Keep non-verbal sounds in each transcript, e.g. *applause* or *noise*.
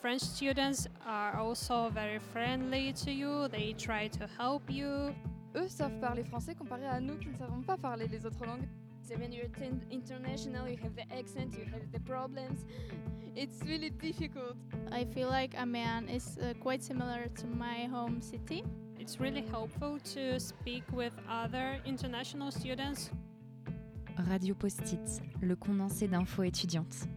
French students are also very friendly to you. They try to help you. Eux savent parler français comparé à nous qui ne savons pas parler les autres langues. So when you're international, you have the accent, you have the problems. It's really difficult. I feel like Amiens is uh, quite similar to my home city. It's really helpful to speak with other international students. Radio Post-it, le condensé d'infos étudiantes.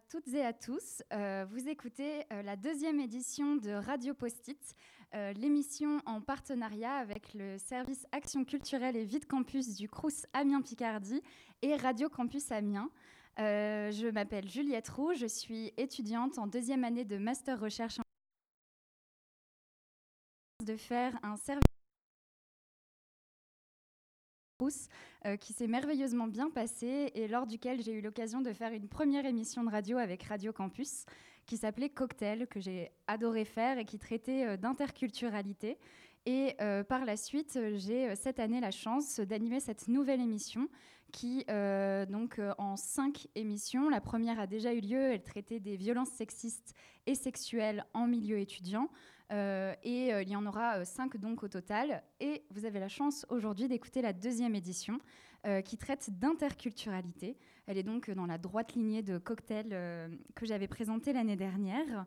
Toutes et à tous. Euh, vous écoutez euh, la deuxième édition de Radio Post-it, euh, l'émission en partenariat avec le service Action culturelle et Vide Campus du Crous Amiens Picardie et Radio Campus Amiens. je m'appelle Juliette Roux, je suis étudiante en deuxième année de master recherche en euh, qui s'est merveilleusement bien passé et lors duquel j'ai eu l'occasion de faire une première émission de radio avec Radio Campus qui s'appelait Cocktail, que j'ai adoré faire et qui traitait euh, d'interculturalité. Et euh, par la suite, j'ai cette année la chance d'animer cette nouvelle émission qui, donc en cinq émissions, la première a déjà eu lieu, elle traitait des violences sexistes et sexuelles en milieu étudiant. Euh, et euh, il y en aura euh, cinq donc au total. Et vous avez la chance aujourd'hui d'écouter la deuxième édition qui traite d'interculturalité. Elle est donc dans la droite lignée de Cocktail que j'avais présenté l'année dernière.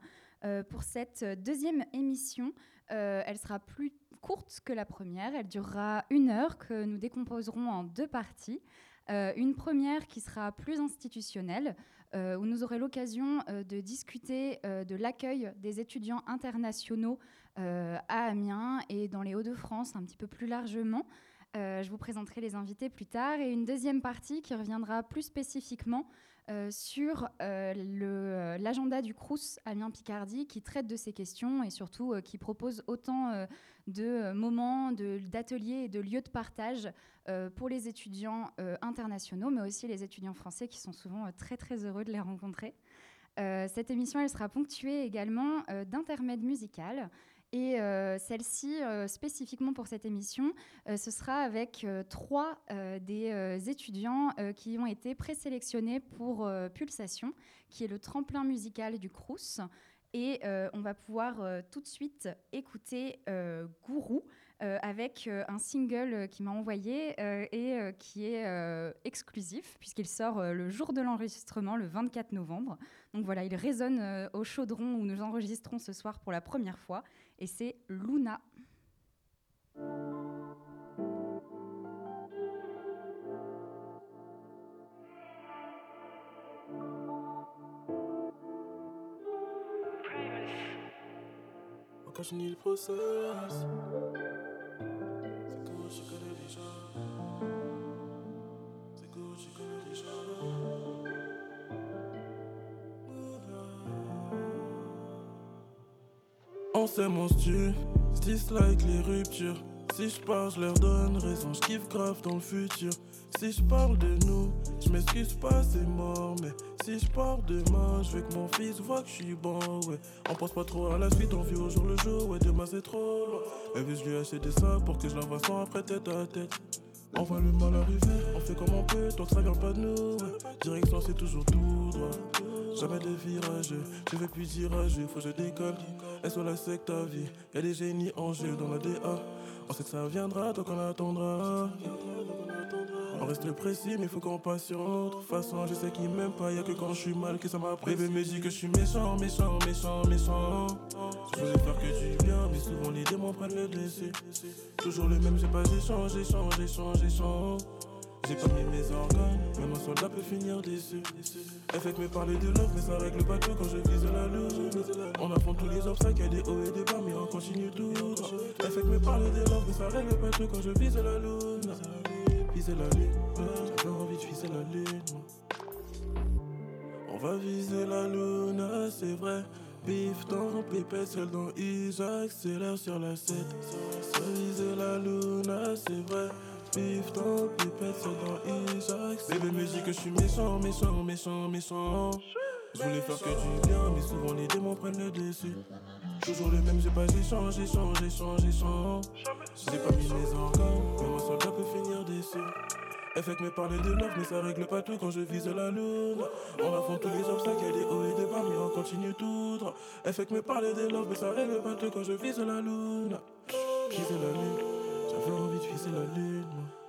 pour cette deuxième émission, elle sera plus courte que la première. Elle durera une heure que nous décomposerons en deux parties. une première qui sera plus institutionnelle, euh, où nous aurons l'occasion euh, de discuter euh, de l'accueil des étudiants internationaux à Amiens et dans les Hauts-de-France un petit peu plus largement. Je vous présenterai les invités plus tard et une deuxième partie qui reviendra plus spécifiquement sur l'agenda du Crous Amiens-Picardie qui traite de ces questions et surtout qui propose autant de moments, d'ateliers et de lieux de partage euh, pour les étudiants euh, internationaux, mais aussi les étudiants français qui sont souvent euh, très très heureux de les rencontrer. cette émission, elle sera ponctuée également d'intermèdes musicales. Et celle-ci, spécifiquement pour cette émission, ce sera avec trois des étudiants qui ont été présélectionnés pour Pulsation, qui est le tremplin musical du Crous. Et on va pouvoir tout de suite écouter Gourou, euh, avec euh, un single euh, qui m'a envoyé et qui est exclusif puisqu'il sort le jour de l'enregistrement, le 24 novembre. Donc voilà, il résonne au chaudron où nous enregistrons ce soir pour la première fois et c'est Luna. Sait mon style, dislike les ruptures. Si je parle, je leur donne raison, je kiffe grave dans le futur. Si je parle de nous, je m'excuse pas, c'est mort. Mais si je pars demain, je veux que mon fils voit que je suis bon, ouais. On pense pas trop à la suite, on vit au jour le jour, ouais. Demain c'est trop loin. Et puis je lui ai acheté ça pour que je l'envoie sans après tête à tête. On voit le mal arriver, on fait comme on peut, tant que ça vient pas de nous. Ouais. Direction c'est toujours tout droit. Jamais de virage, je vais plus dire faut que je décolle. Et sur la secte ta vie, y'a des génies en jeu dans la DA. On sait que ça viendra, donc on attendra. On reste précis, mais faut qu'on passe sur l'autre façon. Je sais qu'il m'aime pas, y'a que quand je suis mal que ça m'apprécie. Bébé me dit que je suis méchant, méchant, méchant, méchant. Je voulais faire que du bien, mais souvent les démons prennent le dessus. Toujours le même, j'ai pas échangé, changé, changé, changé. J'ai pas mis mes organes, même un soldat peut finir déçu. Que me parler de love, mais ça règle pas tout quand je vise la lune. On affronte tous les obstacles, y'a des hauts et des bas, mais on continue tout que me parler de love, mais ça règle pas tout quand je vise la lune. Viser la lune, j'avais envie de viser la lune. On va viser la lune, c'est vrai. Bif dans pépette, seul dans I, j'accélère sur la 7. Viser la lune, c'est vrai. Bif dans pipette, c'est dans Isaac. Bébé me dit que je suis méchant, méchant, méchant, méchant. Je voulais faire que du bien, mais souvent les démons prennent le dessus. Toujours le même, j'ai pas échangé, changé, changé, changé. J'ai pas mis mes organes, mais mon soldat peut finir déçu. Elle fait que me parler de love, mais ça règle pas tout quand je vise la lune. On affronte tous les obstacles, il y a hauts et des bas, mais on continue tout droit. Elle fait que me parler de love, mais ça règle pas tout quand je vise la lune. Viser la lune, envie viser la lune.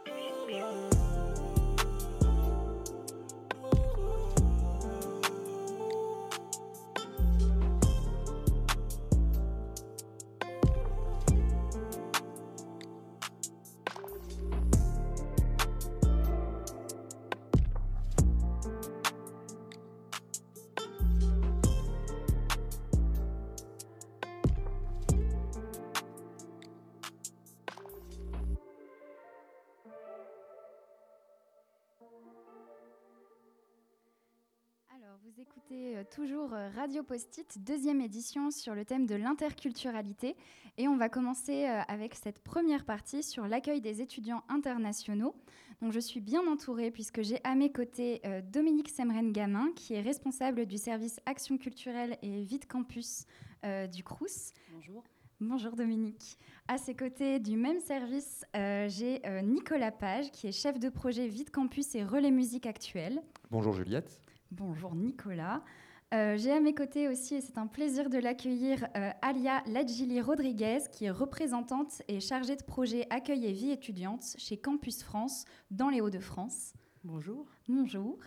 Alors, vous écoutez euh, toujours euh, Radio Post-it, deuxième édition sur le thème de l'interculturalité. Et on va commencer euh, avec cette première partie sur l'accueil des étudiants internationaux. Donc, je suis bien entourée puisque j'ai à mes côtés Dominique Semren-Gamin, qui est responsable du service Action culturelle et Vie de Campus euh, du CRUS. Bonjour. Bonjour Dominique. À ses côtés du même service, euh, j'ai euh, Nicolas Page, qui est chef de projet Vie de Campus et Relais Musique Actuelle. Bonjour Juliette. Bonjour Nicolas. Euh, J'ai à mes côtés aussi, et c'est un plaisir de l'accueillir, euh, Alia Ladjili Rodriguez, qui est représentante et chargée de projet Accueil et Vie étudiante chez Campus France dans les Hauts-de-France. Bonjour. Bonjour.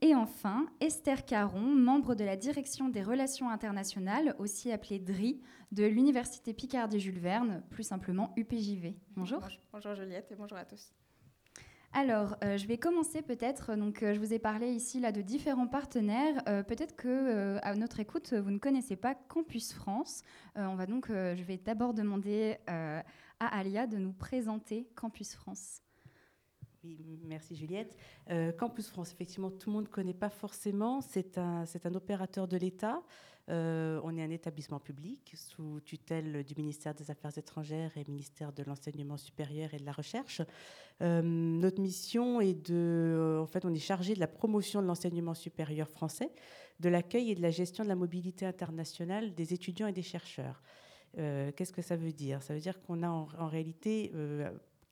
Et enfin, Esther Caron, membre de la direction des relations internationales, aussi appelée DRI, de l'Université Picardie-Jules Verne, plus simplement UPJV. Bonjour. Bonjour Juliette et bonjour à tous. Alors, euh, je vais commencer peut-être. Donc, euh, je vous ai parlé ici là de différents partenaires. Euh, peut-être que à notre écoute, vous ne connaissez pas Campus France. On va donc, je vais d'abord demander à Alia de nous présenter Campus France. Oui, merci Juliette. Campus France, effectivement, tout le monde ne connaît pas forcément. C'est un, c'est un opérateur de l'État. Euh, on est un établissement public sous tutelle du ministère des Affaires étrangères et ministère de l'Enseignement supérieur et de la Recherche. Euh, notre mission est de... euh, en fait, on est chargé de la promotion de l'enseignement supérieur français, de l'accueil et de la gestion de la mobilité internationale des étudiants et des chercheurs. Qu'est-ce que ça veut dire? Ça veut dire qu'on a en, réalité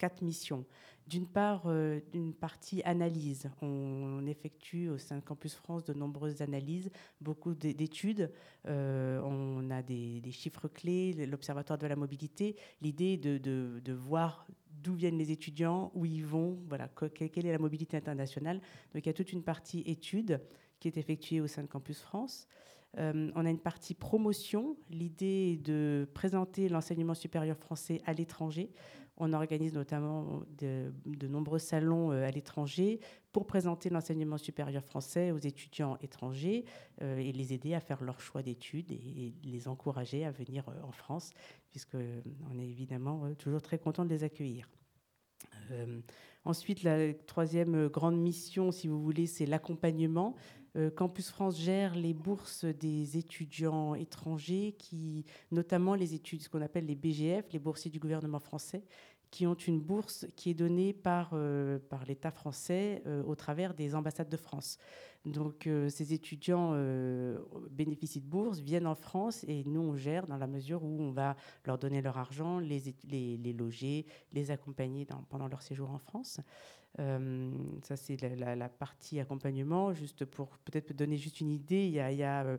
quatre missions. D'une part, euh, une partie analyse. On, effectue au sein de Campus France de nombreuses analyses, beaucoup d'é- d'études. Euh, on a des, chiffres clés, l'Observatoire de la mobilité. L'idée de, voir d'où viennent les étudiants, où ils vont, voilà, que- quelle est la mobilité internationale. Donc il y a toute une partie études qui est effectuée au sein de Campus France. Euh, on a une partie promotion. L'idée de présenter l'enseignement supérieur français à l'étranger. On organise notamment de, de nombreux salons euh, à l'étranger pour présenter l'enseignement supérieur français aux étudiants étrangers euh, et les aider à faire leur choix d'études et, les encourager à venir euh, en France, puisque euh, on est évidemment euh, toujours très content de les accueillir. Euh, ensuite, la troisième euh, grande mission, si vous voulez, c'est l'accompagnement. Euh, Campus France gère les bourses des étudiants étrangers, qui, notamment les études, ce qu'on appelle les BGF, les boursiers du gouvernement français, qui ont une bourse qui est donnée par, euh, par l'État français euh, au travers des ambassades de France. Donc euh, ces étudiants bénéficient de bourses, viennent en France et nous on gère dans la mesure où on va leur donner leur argent, les, les, loger, les accompagner pendant leur séjour en France. Ça c'est la, partie accompagnement. Juste pour peut-être donner juste une idée, il y a,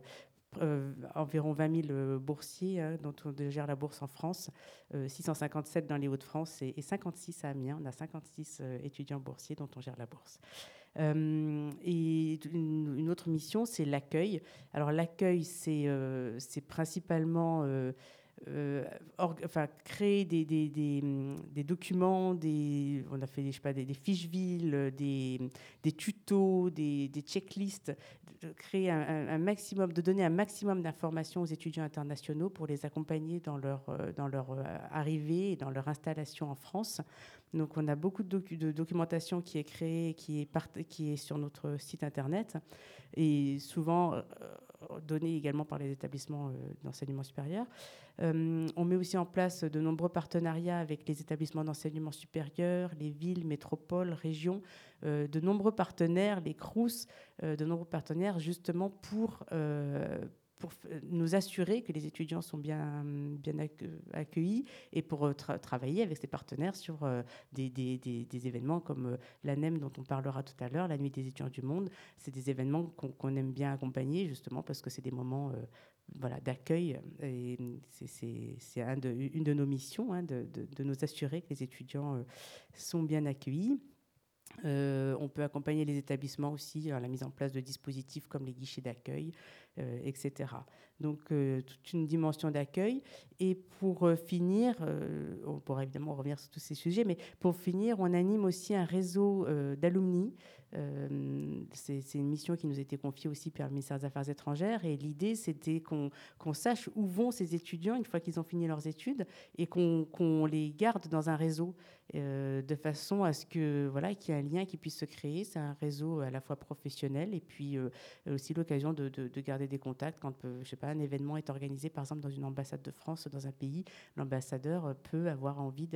euh, euh, environ 20 000 euh, boursiers hein, dont on gère la bourse en France, euh, 657 dans les Hauts-de-France et, et 56 à Amiens. On a 56 euh, étudiants boursiers dont on gère la bourse. Euh, et une, une autre mission, c'est l'accueil. Alors l'accueil, euh, c'est principalement euh, créer des, des, documents, des, on a fait je sais pas, des, fiches villes, euh, des, tutos, des, checklists, créer un, maximum, de donner un maximum d'informations aux étudiants internationaux pour les accompagner dans leur, euh, dans leur arrivée et dans leur installation en France. Donc on a beaucoup de, docu- de documentation qui est créée, qui est, sur notre site internet et souvent donnée également par les établissements euh, d'enseignement supérieur. Euh, on met aussi en place de nombreux partenariats avec les établissements d'enseignement supérieur, les villes, métropoles, régions, euh, de nombreux partenaires, les CRUS, de nombreux partenaires justement pour, pour nous assurer que les étudiants sont bien, bien accueillis et pour travailler avec ses partenaires sur des, des, des, événements comme l'ANEM dont on parlera tout à l'heure, la Nuit des étudiants du monde. C'est des événements qu'on aime bien accompagner justement parce que c'est des moments voilà, d'accueil. Et c'est un une de nos missions, hein, de, de, nous assurer que les étudiants sont bien accueillis. Euh, on peut accompagner les établissements aussi à la mise en place de dispositifs comme les guichets d'accueil, euh, etc. Donc, euh, toute une dimension d'accueil. Et pour finir, on pourra évidemment revenir sur tous ces sujets, mais pour finir, on anime aussi un réseau d'alumni euh, c'est une mission qui nous a été confiée aussi par le ministère des Affaires étrangères. Et l'idée, c'était qu'on sache où vont ces étudiants une fois qu'ils ont fini leurs études et qu'on les garde dans un réseau euh, de façon à ce que voilà qu'il y ait un lien qui puisse se créer. C'est un réseau à la fois professionnel et puis euh, aussi l'occasion de, de, garder des contacts quand je sais pas un événement est organisé par exemple dans une ambassade de France dans un pays. L'ambassadeur peut avoir envie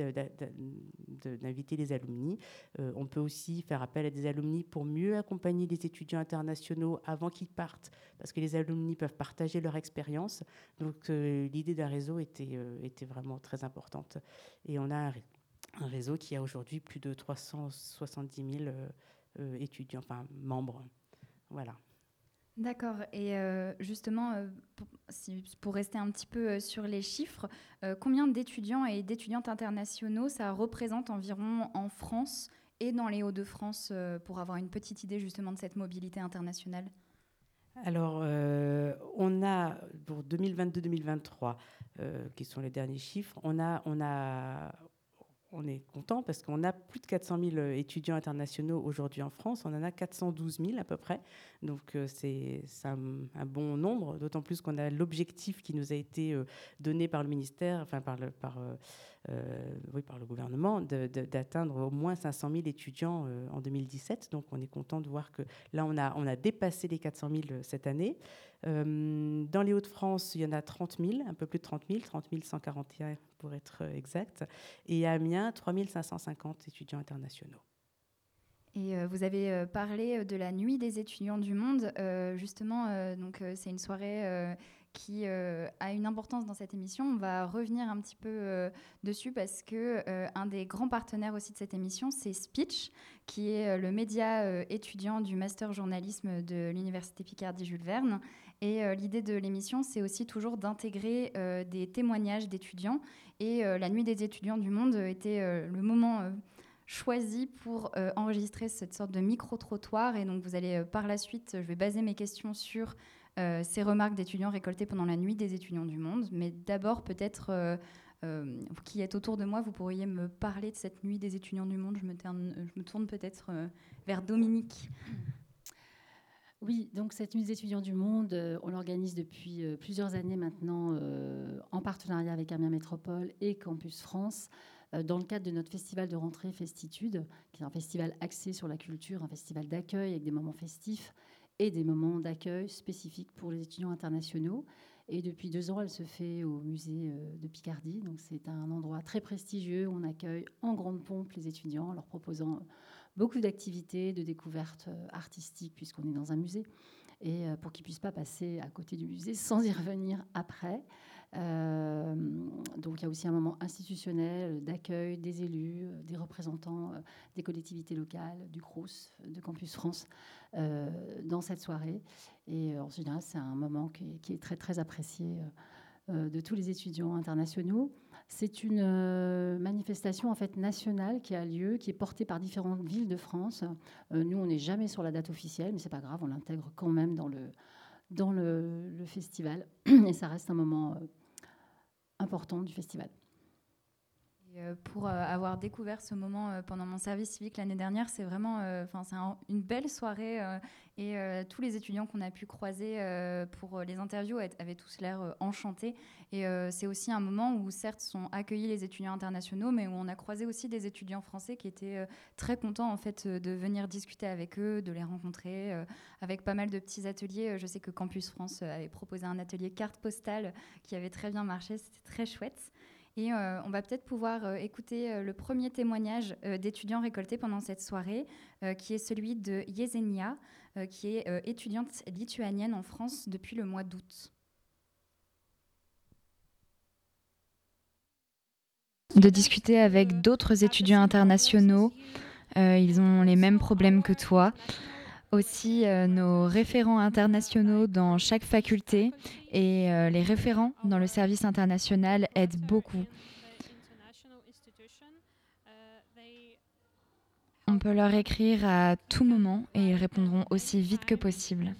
d'inviter les alumni. on peut aussi faire appel à des alumni pour mieux accompagner les étudiants internationaux avant qu'ils partent, parce que les alumni peuvent partager leur expérience. Donc euh, l'idée d'un réseau était, euh, était vraiment très importante. Et on a réseau qui a aujourd'hui plus de 370 000 euh, étudiants, enfin membres. Voilà. D'accord. Et justement, pour, pour, rester un petit peu sur les chiffres, combien d'étudiants et d'étudiantes internationaux ça représente environ en France et dans les Hauts-de-France euh, pour avoir une petite idée justement de cette mobilité internationale? Alors, euh, on a, pour 2022-2023, euh, qui sont les derniers chiffres, on a, on a, on est content parce qu'on a plus de 400 000 étudiants internationaux aujourd'hui en France. On en a 412 000 à peu près. Donc euh, c'est un, bon nombre, d'autant plus qu'on a l'objectif qui nous a été euh, donné par le ministère, enfin par le, par, euh, oui, par le gouvernement, d'atteindre au moins 500 000 étudiants en 2017. Donc on est content de voir que là, on a, on a dépassé les 400 000 cette année. Euh, dans les Hauts-de-France, il y en a 30 000, un peu plus de 30 000, 30 141 pour être exact. Et à Amiens, 3 550 étudiants internationaux. Et euh, vous avez euh, parlé de la nuit des étudiants du monde. justement, donc c'est une soirée qui euh, a une importance dans cette émission. On va revenir un petit peu euh, dessus parce que euh, un des grands partenaires aussi de cette émission, c'est Speech, qui est le média étudiant du master journalisme de l'université Picardie Jules Verne. Et l'idée de l'émission, c'est aussi toujours d'intégrer des témoignages d'étudiants. Et la nuit des étudiants du monde était le moment choisi pour enregistrer cette sorte de micro-trottoir. Et donc, vous allez par la suite, je vais baser mes questions sur euh, ces remarques d'étudiants récoltées pendant la nuit des étudiants du monde. Mais d'abord, peut-être, euh, euh, vous qui êtes autour de moi, vous pourriez me parler de cette nuit des étudiants du monde. Je me, me tourne peut-être vers Dominique. Oui, donc cette nuit des étudiants du monde, on l'organise depuis plusieurs années maintenant en partenariat avec Amiens Métropole et Campus France dans le cadre de notre festival de rentrée Festitude, qui est un festival axé sur la culture, un festival d'accueil avec des moments festifs et des moments d'accueil spécifiques pour les étudiants internationaux. Et depuis deux ans, elle se fait au musée euh, de Picardie. Donc c'est un endroit très prestigieux on accueille en grande pompe les étudiants en leur proposant beaucoup d'activités, de découvertes euh, artistiques puisqu'on est dans un musée et euh, pour qu'ils puissent pas passer à côté du musée sans y revenir après. Euh, donc il y a aussi un moment institutionnel d'accueil des élus, euh, des représentants des collectivités locales, du CROUS, de Campus France dans cette soirée. Et en général, c'est un moment qui est, très très apprécié de tous les étudiants internationaux. C'est une manifestation en fait nationale qui a lieu, qui est portée par différentes villes de France. nous, on n'est jamais sur la date officielle, mais c'est pas grave, on l'intègre quand même dans le dans le, festival, *clears throat* et ça reste un moment important du festival. Euh, pour euh, avoir découvert ce moment euh, pendant mon service civique l'année dernière, c'est vraiment, enfin, une belle soirée et tous les étudiants qu'on a pu croiser pour les interviews avaient tous l'air enchantés. Et c'est aussi un moment où certes sont accueillis les étudiants internationaux, mais où on a croisé aussi des étudiants français qui étaient très contents en fait de venir discuter avec eux, de les rencontrer, avec pas mal de petits ateliers. Je sais que Campus France avait proposé un atelier carte postale qui avait très bien marché, c'était très chouette. Et euh, on va peut-être pouvoir euh, écouter euh, le premier témoignage d'étudiants récoltés pendant cette soirée, qui est celui de Yesenia, qui est étudiante lituanienne en France depuis le mois d'août. De discuter avec d'autres étudiants internationaux, ils ont les mêmes problèmes que toi. Aussi, euh, nos référents internationaux dans chaque faculté et euh, les référents dans le service international aident beaucoup. On peut leur écrire à tout moment et ils répondront aussi vite que possible.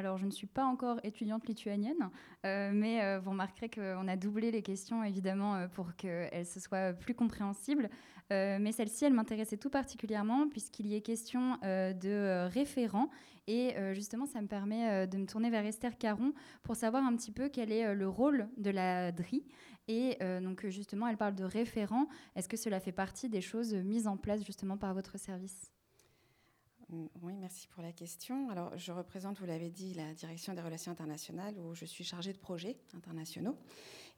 Alors, je ne suis pas encore étudiante lituanienne, euh, mais euh, vous remarquerez qu'on a doublé les questions, évidemment, euh, pour qu'elles se soient plus compréhensibles. mais celle-ci, elle m'intéressait tout particulièrement, puisqu'il y est question de référents. Et justement, ça me permet de me tourner vers Esther Caron pour savoir un petit peu quel est le rôle de la DRI. Et donc, justement, elle parle de référents. Est-ce que cela fait partie des choses mises en place, justement, par votre service? Oui, merci pour la question. Alors, je représente, vous l'avez dit, la direction des relations internationales où je suis chargée de projets internationaux.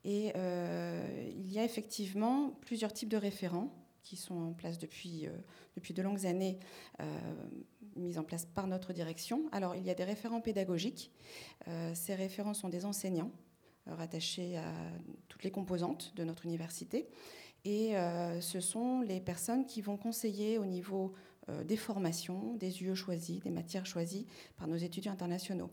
Et euh, il y a effectivement plusieurs types de référents qui sont en place depuis, euh, depuis de longues années, euh, mis en place par notre direction. Alors, il y a des référents pédagogiques. ces référents sont des enseignants rattachés à toutes les composantes de notre université. Et ce sont les personnes qui vont conseiller au niveau euh, des formations, des UE choisis, des matières choisies par nos étudiants internationaux.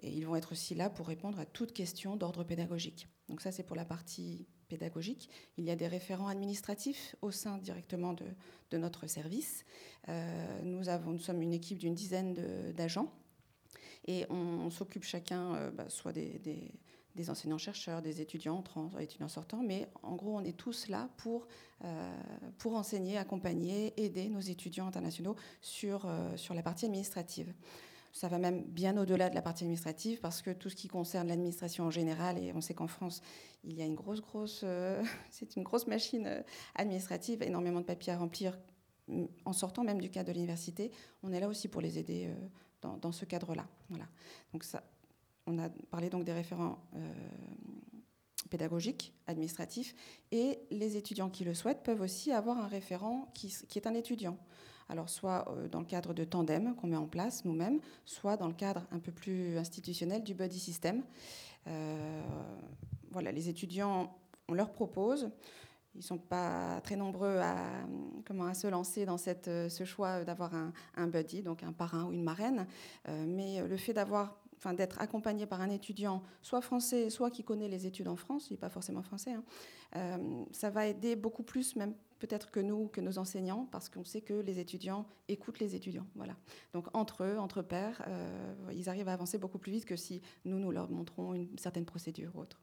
Et ils vont être aussi là pour répondre à toute question d'ordre pédagogique. Donc ça, c'est pour la partie pédagogique. Il y a des référents administratifs au sein directement de, notre service. Euh, nous, avons, nous sommes une équipe d'une dizaine d'agents et on, s'occupe chacun euh, bah, soit des enseignants-chercheurs, des étudiants entrants, étudiants sortants, mais en gros, on est tous là pour, euh, pour enseigner, accompagner, aider nos étudiants internationaux sur, euh, sur la partie administrative. Ça va même bien au-delà de la partie administrative parce que tout ce qui concerne l'administration en général, et on sait qu'en France, il y a une grosse, grosse, euh, *laughs* c'est une grosse machine administrative, énormément de papiers à remplir en sortant même du cadre de l'université. On est là aussi pour les aider dans, dans ce cadre-là. Voilà. Donc ça, on a parlé donc des référents euh, pédagogiques, administratifs, et les étudiants qui le souhaitent peuvent aussi avoir un référent qui, est un étudiant. Alors soit euh, dans le cadre de tandem qu'on met en place nous-mêmes, soit dans le cadre un peu plus institutionnel du buddy system. Euh, voilà, les étudiants, on leur propose. Ils ne sont pas très nombreux à, se lancer dans ce choix d'avoir un, buddy, donc un parrain ou une marraine. mais le fait d'avoir enfin, d'être accompagné par un étudiant, soit français, soit qui connaît les études en France, il n'est pas forcément français, hein, euh, ça va aider beaucoup plus même peut-être que nous, que nos enseignants, parce qu'on sait que les étudiants écoutent les étudiants. Voilà. Donc entre eux, entre pairs, euh, ils arrivent à avancer beaucoup plus vite que si nous, nous leur montrons une certaine procédure ou autre.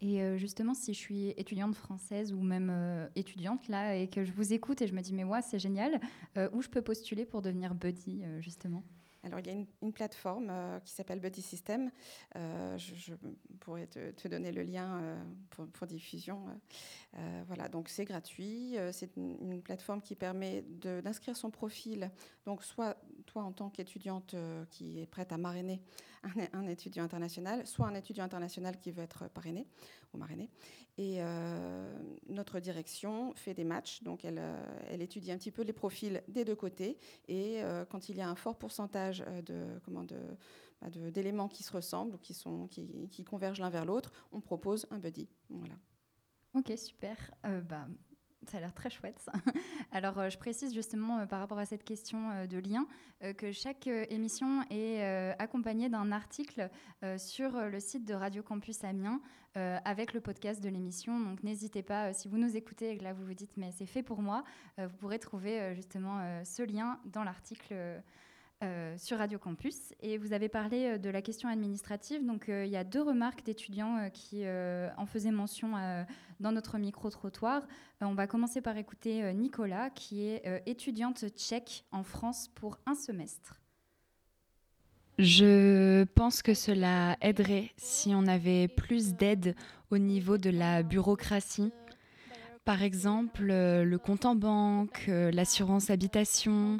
Et euh, justement, si je suis étudiante française ou même étudiante là et que je vous écoute et je me dis mais moi c'est génial, où je peux postuler pour devenir buddy justement? Alors, il y a une, plateforme euh, qui s'appelle Buddy System. Euh, je, pourrais te, donner le lien euh, pour, diffusion. voilà, donc c'est gratuit. c'est une, plateforme qui permet d'inscrire son profil. Donc, soit toi, en tant qu'étudiante qui est prête à marrainer un, un, étudiant international, soit un étudiant international qui veut être parrainé ou marrainé. Et euh, notre direction fait des matchs, donc elle, euh, elle, étudie un petit peu les profils des deux côtés. Et euh, quand il y a un fort pourcentage de, bah, de, d'éléments qui se ressemblent ou qui, sont, qui convergent l'un vers l'autre, on propose un buddy. Voilà. Ok, super. bah, ça a l'air très chouette. *laughs* Alors, euh, je précise justement euh, par rapport à cette question euh, de lien que chaque émission est accompagnée d'un article sur le site de Radio Campus Amiens avec le podcast de l'émission. Donc, n'hésitez pas, si vous nous écoutez et que là vous vous dites, mais c'est fait pour moi, vous pourrez trouver justement ce lien dans l'article euh, sur Radio Campus. Et vous avez parlé euh, de la question administrative. Donc, euh, il y a deux remarques d'étudiants qui en faisaient mention dans notre micro-trottoir. on va commencer par écouter Nicolas, qui est étudiante tchèque en France pour un semestre. Je pense que cela aiderait si on avait plus d'aide au niveau de la bureaucratie. Par exemple, le compte en banque, l'assurance habitation,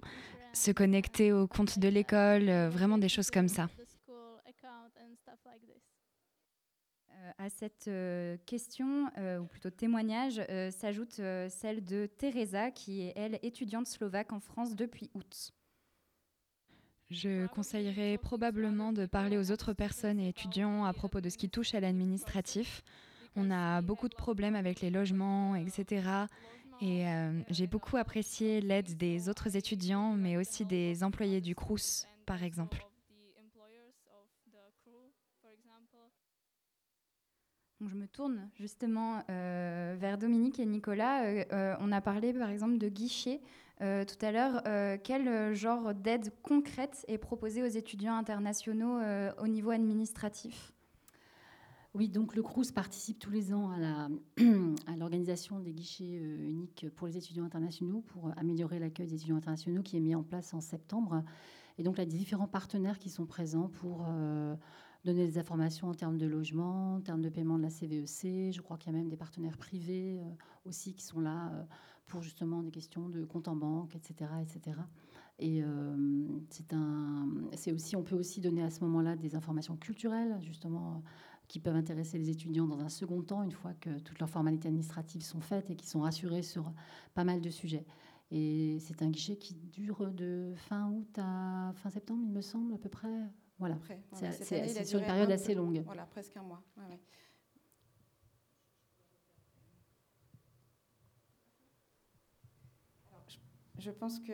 se connecter au compte de l'école, euh, vraiment des choses comme ça. Euh, à cette euh, question, ou plutôt témoignage, s'ajoute celle de Teresa, qui est, elle, étudiante slovaque en France depuis août. Je conseillerais probablement de parler aux autres personnes et étudiants à propos de ce qui touche à l'administratif. On a beaucoup de problèmes avec les logements, etc. Et euh, j'ai beaucoup apprécié l'aide des autres étudiants, mais aussi des employés du CRUS, par exemple. je me tourne justement euh, vers Dominique et Nicolas. Euh, on a parlé par exemple de guichets tout à l'heure. quel genre d'aide concrète est proposée aux étudiants internationaux au niveau administratif? Oui, donc le CRUS participe tous les ans *clears throat* à l'organisation des guichets euh, uniques pour les étudiants internationaux pour améliorer l'accueil des étudiants internationaux qui est mis en place en septembre. Et donc, des différents partenaires qui sont présents pour euh, donner des informations en termes de logement, en termes de paiement de la CVEC. E Je crois qu'il y a même des partenaires privés euh, aussi qui sont là pour justement des questions de compte en banque, etc. etc. Et c'est aussi, on peut aussi donner à ce moment-là des informations culturelles, justement qui peuvent intéresser les étudiants dans un second temps, une fois que toutes leurs formalités administratives sont faites et qui sont rassurés sur pas mal de sujets. Et c'est un guichet qui dure de fin août à fin septembre, il me semble, à peu près. Voilà, c'est sur une période assez longue. Voilà, presque un mois. Je pense que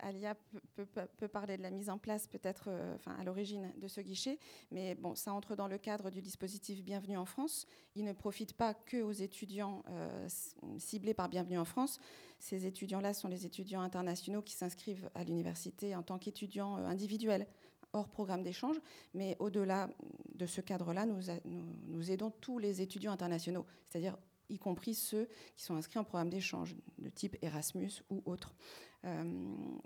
Alia peut, parler de la mise en place peut-être euh, enfin, à l'origine de ce guichet, mais bon, ça entre dans le cadre du dispositif Bienvenue en France. Il ne profite pas que aux étudiants euh, ciblés par Bienvenue en France. Ces étudiants-là sont les étudiants internationaux qui s'inscrivent à l'université en tant qu'étudiants euh, individuels hors programme d'échange, mais au-delà de ce cadre-là, nous, nous aidons tous les étudiants internationaux, c'est-à-dire y compris ceux qui sont inscrits en programme d'échange de type Erasmus ou autre. Euh,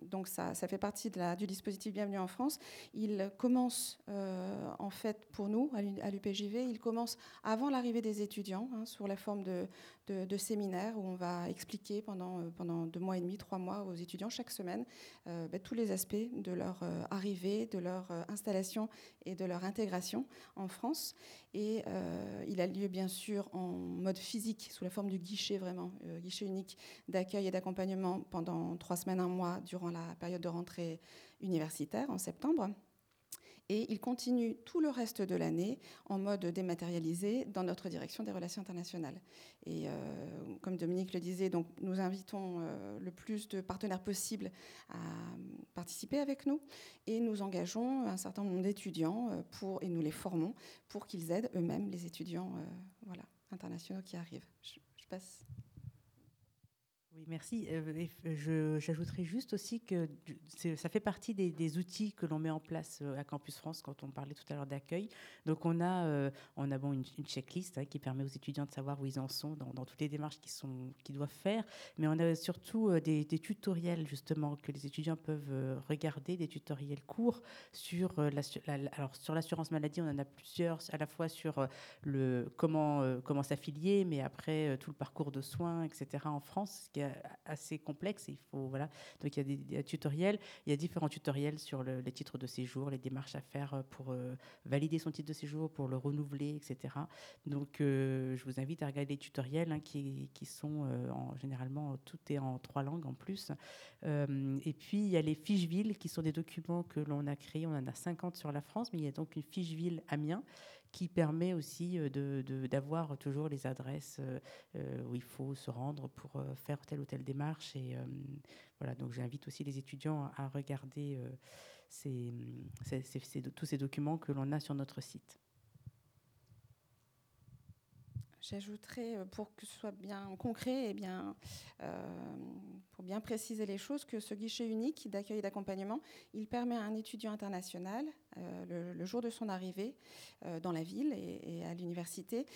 donc ça, ça, fait partie du dispositif Bienvenue en France. Il commence euh, en fait pour nous à l'UPJV, il commence avant l'arrivée des étudiants hein, sous la forme de, de, séminaires où on va expliquer pendant, euh, pendant deux mois et demi, trois mois aux étudiants chaque semaine ben, tous les aspects de leur arrivée, de leur installation et de leur intégration en France. Et il a lieu bien sûr en mode physique sous la forme du guichet vraiment, guichet unique d'accueil et d'accompagnement pendant trois semaines un mois durant la période de rentrée universitaire en septembre. Et il continue tout le reste de l'année en mode dématérialisé dans notre direction des relations internationales. Et euh, comme Dominique le disait, donc nous invitons euh, le plus de partenaires possibles à participer avec nous et nous engageons un certain nombre d'étudiants euh, pour et nous les formons pour qu'ils aident eux-mêmes les étudiants voilà, internationaux qui arrivent. je passe. Oui, merci. Euh, j'ajouterais juste aussi que ça fait partie des, outils que l'on met en place euh, à Campus France quand on parlait tout à l'heure d'accueil. Donc on a, euh, on une, checklist hein, qui permet aux étudiants de savoir où ils en sont dans, toutes les démarches qu'ils qu doivent faire, mais on a surtout des, tutoriels justement que les étudiants peuvent regarder, des tutoriels courts sur l'assurance maladie, on en a plusieurs, à la fois sur le comment s'affilier, mais après tout le parcours de soins, etc. en France, assez complexe. il faut, voilà. Donc il y a des, tutoriels. Il y a différents tutoriels sur les titres de séjour, les démarches à faire pour euh, valider son titre de séjour, pour le renouveler, etc. Donc euh, je vous invite à regarder les tutoriels hein, qui, qui, sont euh, en, généralement, tout est en trois langues en plus. et puis il y a les fiches villes qui sont des documents que l'on a créés. On en a 50 sur la France, mais il y a donc une fiche ville Amiens qui permet aussi euh, d'avoir toujours les adresses euh, euh, où il faut se rendre pour faire telle ou telle démarche. Et donc j'invite aussi les étudiants à regarder tous ces documents que l'on a sur notre site. J'ajouterais, euh, pour que ce soit bien concret et bien, euh, pour bien préciser les choses, que ce guichet unique d'accueil et d'accompagnement, il permet à un étudiant international, euh, le, jour de son arrivée dans la ville et, à l'université,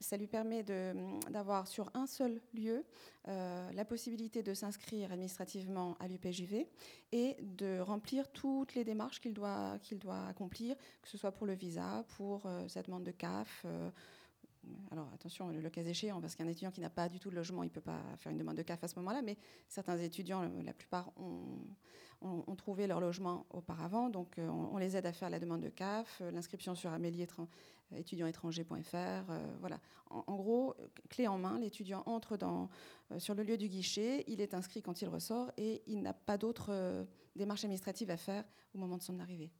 ça lui permet d'avoir sur un seul lieu la possibilité de s'inscrire administrativement à l'UPJV et de remplir toutes les démarches qu'il doit, qu'il doit accomplir, que ce soit pour le visa, pour sa demande de CAF alors attention, le, cas échéant, parce qu'un étudiant qui n'a pas du tout de logement, il ne peut pas faire une demande de CAF à ce moment-là, mais certains étudiants, la plupart, ont, trouvé leur logement auparavant, donc on, les aide à faire la demande de CAF, l'inscription sur Amélie étudiantétranger.fr. voilà. En, gros, clé en main, l'étudiant entre sur le lieu du guichet, il est inscrit quand il ressort et il n'a pas d'autres démarches administratives à faire au moment de son arrivée.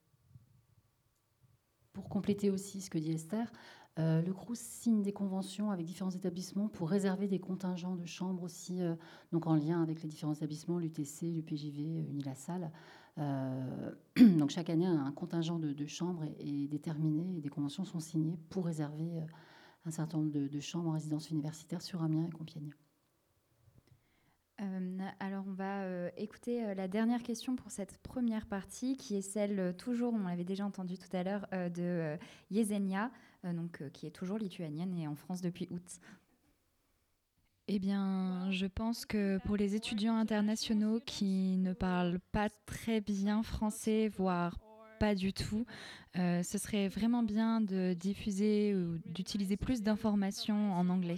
Pour compléter aussi ce que dit Esther, euh, le CRUS signe des conventions avec différents établissements pour réserver des contingents de chambres aussi, euh, donc en lien avec les différents établissements, l'UTC, l'UPJV, Unilassal. Euh, *clears throat* donc chaque année, un contingent de, chambres est, déterminé et des conventions sont signées pour réserver un certain nombre de, chambres en résidence universitaire sur Amiens et Compiègne. Euh, alors, on va euh, écouter euh, la dernière question pour cette première partie, qui est celle, toujours, on l'avait déjà entendu tout à l'heure, de Yesenia, donc, qui est toujours lituanienne et en France depuis août. Eh bien, je pense que pour les étudiants internationaux qui ne parlent pas très bien français, voire pas du tout, ce serait vraiment bien de diffuser ou d'utiliser plus d'informations en anglais.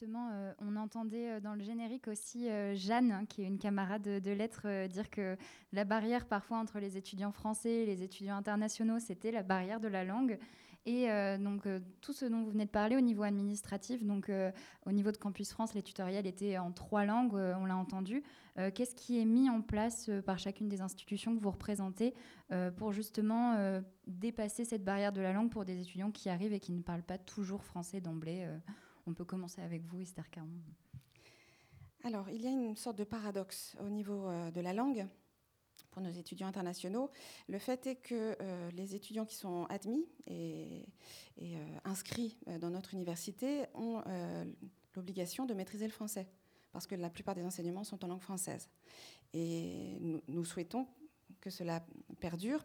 Justement, euh, on entendait euh, dans le générique aussi euh, Jeanne, hein, qui est une camarade de, lettres, dire que la barrière parfois entre les étudiants français et les étudiants internationaux, c'était la barrière de la langue. Et donc tout ce dont vous venez de parler au niveau administratif, donc au niveau de Campus France, les tutoriels étaient en trois langues, on l'a entendu. Qu'est-ce qui est mis en place par chacune des institutions que vous représentez pour justement dépasser cette barrière de la langue pour des étudiants qui arrivent et qui ne parlent pas toujours français d'emblée on peut commencer avec vous, Esther Caron. Alors, il y a une sorte de paradoxe au niveau euh, de la langue pour nos étudiants internationaux. Le fait est que euh, les étudiants qui sont admis et, euh, inscrits dans notre université ont l'obligation de maîtriser le français, parce que la plupart des enseignements sont en langue française. Et nous souhaitons que cela perdure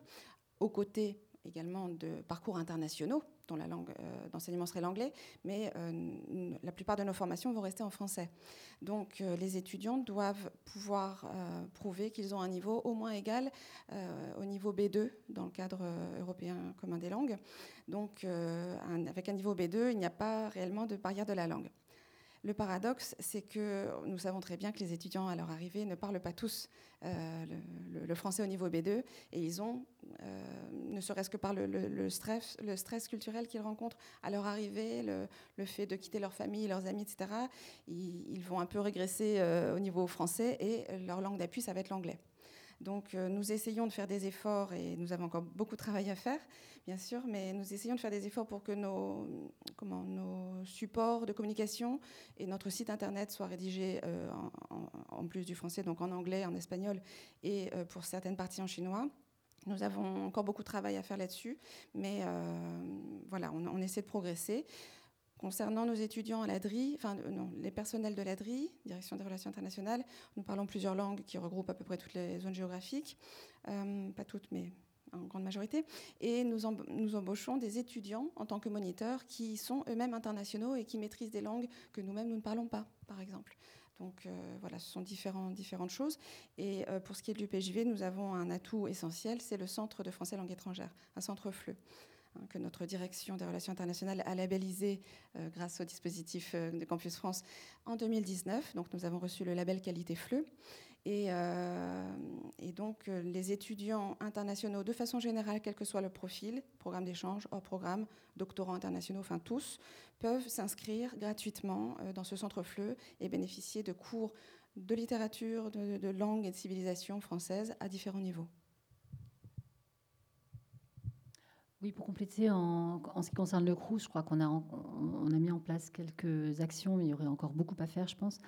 aux côtés également de parcours internationaux dont la langue euh, d'enseignement serait l'anglais, mais euh, la plupart de nos formations vont rester en français. Donc euh, les étudiants doivent pouvoir prouver qu'ils ont un niveau au moins égal au niveau B2 dans le cadre européen commun des langues. Donc avec un niveau B2, il n'y a pas réellement de barrière de la langue. Le paradoxe, c'est que nous savons très bien que les étudiants à leur arrivée ne parlent pas tous euh, le, français au niveau B2 et ils ont, euh, ne serait-ce que par le, stress, culturel qu'ils rencontrent à leur arrivée, le, fait de quitter leur famille, leurs amis, etc., ils, vont un peu régresser euh, au niveau français et leur langue d'appui, ça va être l'anglais. Donc nous essayons de faire des efforts et nous avons encore beaucoup de travail à faire, bien sûr, mais nous essayons de faire des efforts pour que nos, comment, nos supports de communication et notre site internet soient rédigés euh, en, plus du français, donc en anglais, en espagnol et euh, pour certaines parties en chinois. Nous avons encore beaucoup de travail à faire là-dessus, mais euh, voilà, on, essaie de progresser. Concernant nos étudiants à l'ADRI, enfin non, les personnels de l'ADRI, Direction des Relations Internationales, nous parlons plusieurs langues qui regroupent à peu près toutes les zones géographiques, pas toutes, mais en grande majorité, et nous, embauchons des étudiants en tant que moniteurs qui sont eux-mêmes internationaux et qui maîtrisent des langues que nous-mêmes nous ne parlons pas, par exemple. Donc euh, voilà, ce sont différentes choses. Et euh, pour ce qui est de l'UPJV, nous avons un atout essentiel, c'est le Centre de français langue étrangère, un centre FLE que notre direction des relations internationales a labellisé euh, grâce au dispositif de Campus France en 2019. Donc nous avons reçu le label qualité FLE. Euh, et, donc, euh, les étudiants internationaux, de façon générale, quel que soit le profil, programme d'échange, hors programme, doctorants internationaux, enfin tous, peuvent s'inscrire gratuitement euh, dans ce centre FLE et bénéficier de cours de littérature, de langue et de civilisation française à différents niveaux. Oui, pour compléter, en, ce qui concerne le CRUS, je crois qu'on a, on, a mis en place quelques actions, mais il y aurait encore beaucoup à faire, je pense.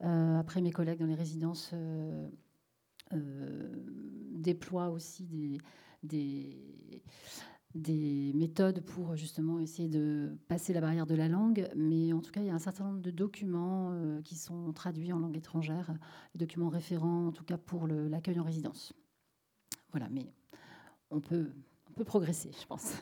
Euh, après, mes collègues dans les résidences euh, euh, déploient aussi des, des, des, méthodes pour justement essayer de passer la barrière de la langue. Mais en tout cas, il y a un certain nombre de documents qui sont traduits en langue étrangère, documents référents, en tout cas pour l'accueil en résidence. Voilà, mais on peut peut progresser, je pense.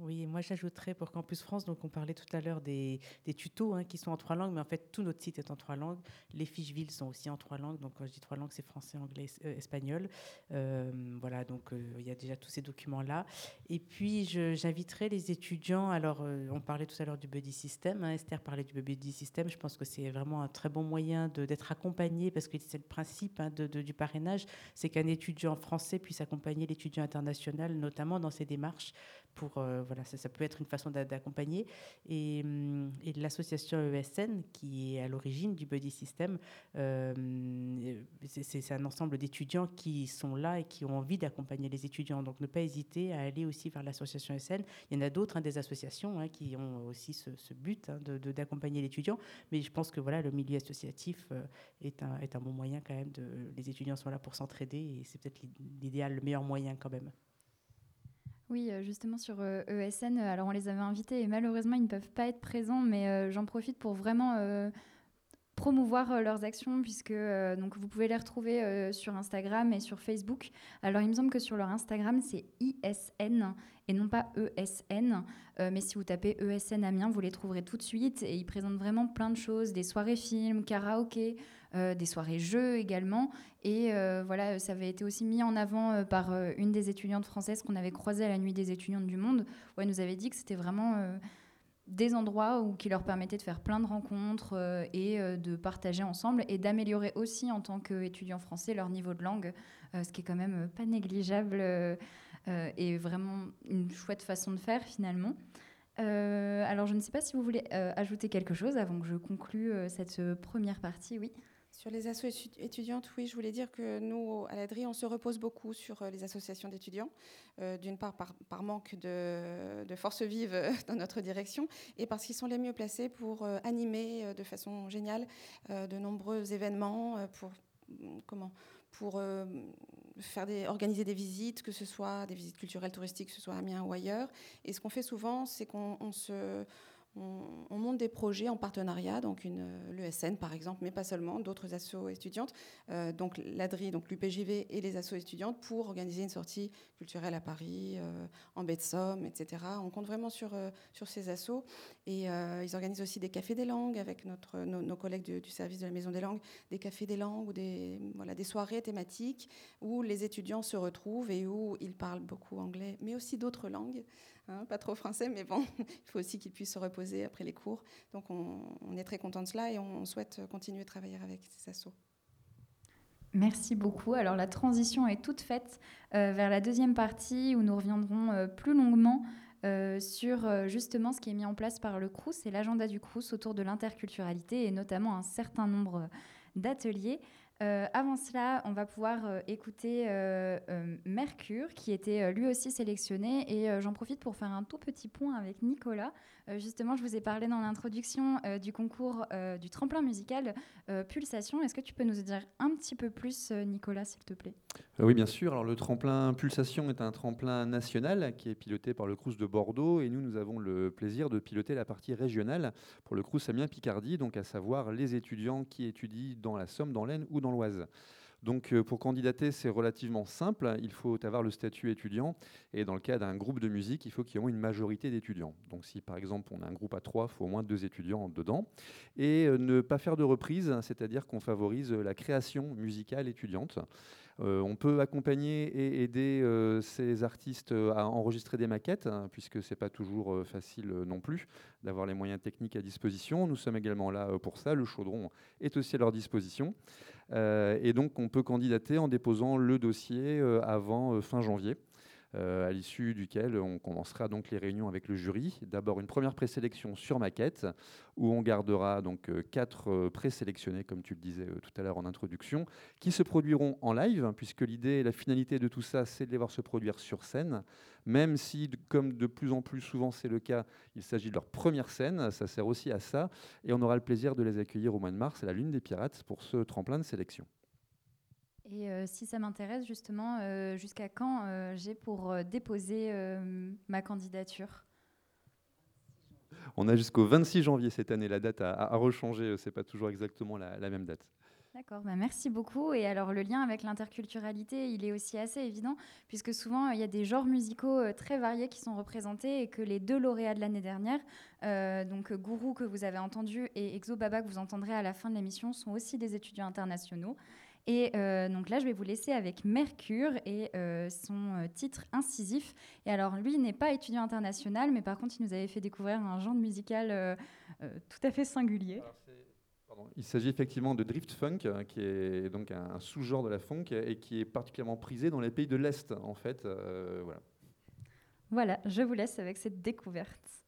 Oui, moi j'ajouterais pour Campus France, donc on parlait tout à l'heure des, tutos hein, qui sont en trois langues, mais en fait tout notre site est en trois langues. Les fiches villes sont aussi en trois langues, donc quand je dis trois langues, c'est français, anglais, euh, espagnol. Euh, voilà, donc euh, il y a déjà tous ces documents-là. Et puis j'inviterai les étudiants, alors on parlait tout à l'heure du buddy system, hein, Esther parlait du buddy system, je pense que c'est vraiment un très bon moyen d'être accompagné, parce que c'est le principe hein, du parrainage, c'est qu'un étudiant français puisse accompagner l'étudiant international, notamment dans ses démarches pour euh, voilà ça, peut être une façon d'accompagner. Et, hum, l'association ESN qui est à l'origine du Buddy System euh, c'est un ensemble d'étudiants qui sont là et qui ont envie d'accompagner les étudiants. Donc ne pas hésiter à aller aussi vers l'association ESN il y en a d'autres hein, des associations hein, qui ont aussi ce, but hein, de d'accompagner l'étudiant. Mais je pense que voilà le milieu associatif euh, est, un, est un bon moyen quand même de les étudiants sont là pour s'entraider et c'est peut-être l'idéal le meilleur moyen quand même oui, euh, justement sur ESN, euh, e euh, alors on les avait invités et malheureusement ils ne peuvent pas être présents, mais j'en profite pour vraiment promouvoir leurs actions puisque donc vous pouvez les retrouver sur Instagram et sur Facebook. Alors il me semble que sur leur Instagram c'est ISN et non pas ESN, mais si vous tapez ESN Amiens, vous les trouverez tout de suite et ils présentent vraiment plein de choses, des soirées films, karaoké, euh, des soirées jeux également. Et euh, voilà, ça avait été aussi mis en avant euh, par une des étudiantes françaises qu'on avait croisées à la Nuit des étudiantes du monde, où elle nous avait dit que c'était vraiment des endroits où, qui leur permettaient de faire plein de rencontres et de partager ensemble et d'améliorer aussi en tant qu'étudiants français leur niveau de langue, ce qui est quand même pas négligeable et vraiment une chouette façon de faire finalement. alors je ne sais pas si vous voulez ajouter quelque chose avant que je conclue cette première partie, oui. Sur les associations étudiantes, oui, je voulais dire que nous, à l'ADRI, on se repose beaucoup sur euh, les associations d'étudiants, euh, d'une part par, manque de, de, force vive dans notre direction, et parce qu'ils sont les mieux placés pour euh, animer de façon géniale de nombreux événements, pour, comment, faire des, organiser des visites, que ce soit des visites culturelles, touristiques, que ce soit à Amiens ou ailleurs. Et ce qu'on fait souvent, c'est qu'on se on, monte des projets en partenariat, donc euh, l'ESN par exemple, mais pas seulement, d'autres assos étudiantes, euh, donc l'ADRI, donc l'UPJV et les assos étudiantes pour organiser une sortie culturelle à Paris, euh, en baie de Somme, etc. On compte vraiment sur, ces assos et ils organisent aussi des cafés des langues avec nos, collègues du, service de la Maison des langues, des cafés des langues ou des soirées thématiques où les étudiants se retrouvent et où ils parlent beaucoup anglais, mais aussi d'autres langues. Hein, pas trop français, mais bon, *laughs* il faut aussi qu'ils puissent se reposer après les cours. Donc on, est très content de cela et on souhaite continuer à travailler avec ces assos. Merci beaucoup. Alors la transition est toute faite euh, vers la deuxième partie où nous reviendrons euh, plus longuement euh, sur justement ce qui est mis en place par le CRUS et l'agenda du CRUS autour de l'interculturalité et notamment un certain nombre d'ateliers. Euh, avant cela, on va pouvoir euh, écouter euh, Mercure, qui était lui aussi sélectionné. Et j'en profite pour faire un tout petit point avec Nicolas. Justement, je vous ai parlé dans l'introduction du concours du tremplin musical Pulsation. Est-ce que tu peux nous dire un petit peu plus, Nicolas, s'il te plaît? Oui, bien sûr. Alors, le tremplin Pulsation est un tremplin national qui est piloté par le Crous de Bordeaux. Et nous, nous avons le plaisir de piloter la partie régionale pour le Crous Amiens Picardie, donc à savoir les étudiants qui étudient dans la Somme, dans l'Aisne ou dans l'Oise. Donc euh, pour candidater, c'est relativement simple. Il faut avoir le statut étudiant. Et dans le cas d'un groupe de musique, il faut qu'il y ait une majorité d'étudiants. Donc si par exemple on a un groupe à trois, il faut au moins deux étudiants dedans. Et euh, ne pas faire de reprise, c'est-à-dire qu'on favorise la création musicale étudiante. Euh, on peut accompagner et aider euh, ces artistes à enregistrer des maquettes, hein, puisque ce n'est pas toujours euh, facile non plus d'avoir les moyens techniques à disposition. Nous sommes également là pour ça. Le chaudron est aussi à leur disposition. Et donc, on peut candidater en déposant le dossier avant fin janvier. Euh, à l'issue duquel on commencera donc les réunions avec le jury. D'abord une première présélection sur maquette, où on gardera donc euh, quatre euh, présélectionnés, comme tu le disais tout à l'heure en introduction, qui se produiront en live, puisque l'idée et la finalité de tout ça, c'est de les voir se produire sur scène, même si, comme de plus en plus souvent c'est le cas, il s'agit de leur première scène, ça sert aussi à ça, et on aura le plaisir de les accueillir au mois de mars à la Lune des Pirates pour ce tremplin de sélection. Et euh, si ça m'intéresse justement, euh, jusqu'à quand euh, j'ai pour déposer ma candidature? On a jusqu'au 26 janvier cette année. La date a, a rechangé, c'est pas toujours exactement la, même date. D'accord, bah merci beaucoup. Et alors le lien avec l'interculturalité, il est aussi assez évident, puisque souvent il y a des genres musicaux très variés qui sont représentés et que les deux lauréats de l'année dernière, euh, donc Gourou que vous avez entendu et Exo Baba que vous entendrez à la fin de l'émission, sont aussi des étudiants internationaux. Et euh, donc là, je vais vous laisser avec Mercure et euh, son euh, titre incisif. Et alors, lui n'est pas étudiant international, mais par contre, il nous avait fait découvrir un genre musical euh, tout à fait singulier. Pardon. Il s'agit effectivement de drift funk, qui est donc un, sous-genre de la funk et qui est particulièrement prisé dans les pays de l'Est, en fait. voilà. Voilà, je vous laisse avec cette découverte.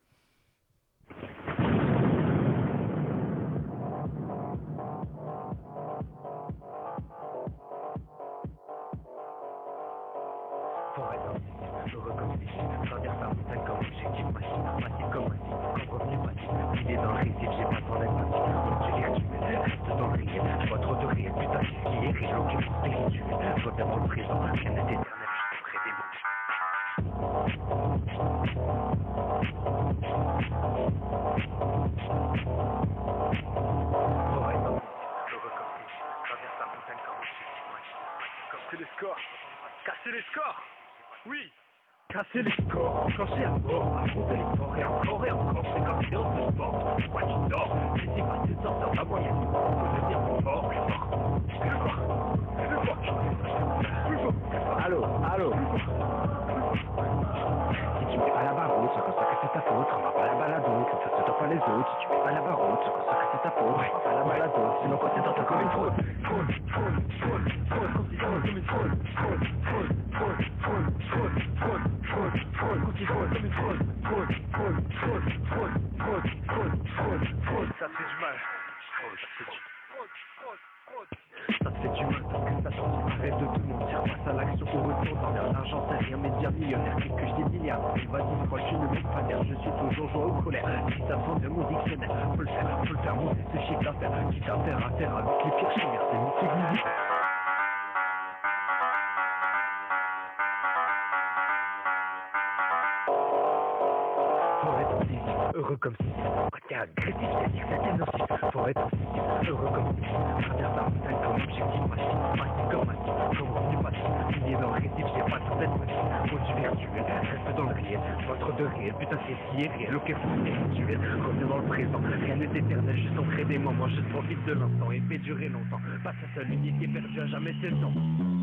Casser les scores. Oui Casser les scores, enclencher à mort, les forts et encore et encore, c'est comme on se sport, temps, dans la moyenne, plus fort, plus fort, plus fort, plus fort, plus fort, allô, allô Si tu mets pas la comme ça c'est ta faute. On va pas la baladoute, ça tape pas les autres. Si tu mets pas la comme ça c'est ta faute. On va pas la baladoute, sinon quoi c'est dans ta une une fraude, fraude, fraude. Ça fait du mal ça fait du mal parce que ça t'en rêve de tout mentir face à l'action au retour l'air l'argent c'est rien média millionnaire quelques des milliards et vas-y crois je ne mets pas d'air je suis toujours joie ou colère si ça prend de mon dictionnaire faut le faire faut le faire monter ce chiffre d'affaires quitte à faire affaire avec les pires chimères c'est multiplié heureux comme si c'est-à-dire que c'est Faut être heureux comme si Traverse la montagne comme objectif facile Facile comme facile, comme revenu facile Lié dans le récif, j'ai pas le temps d'être facile Faut du virtuel, reste dans le réel Je trop de réel, putain c'est ce qui est réel Ok, faut spirituel, reviens dans le présent Rien n'est éternel, juste ancré des moments Juste profite de l'instant et fait durer longtemps Pas sa seule unité perdue à jamais, c'est le temps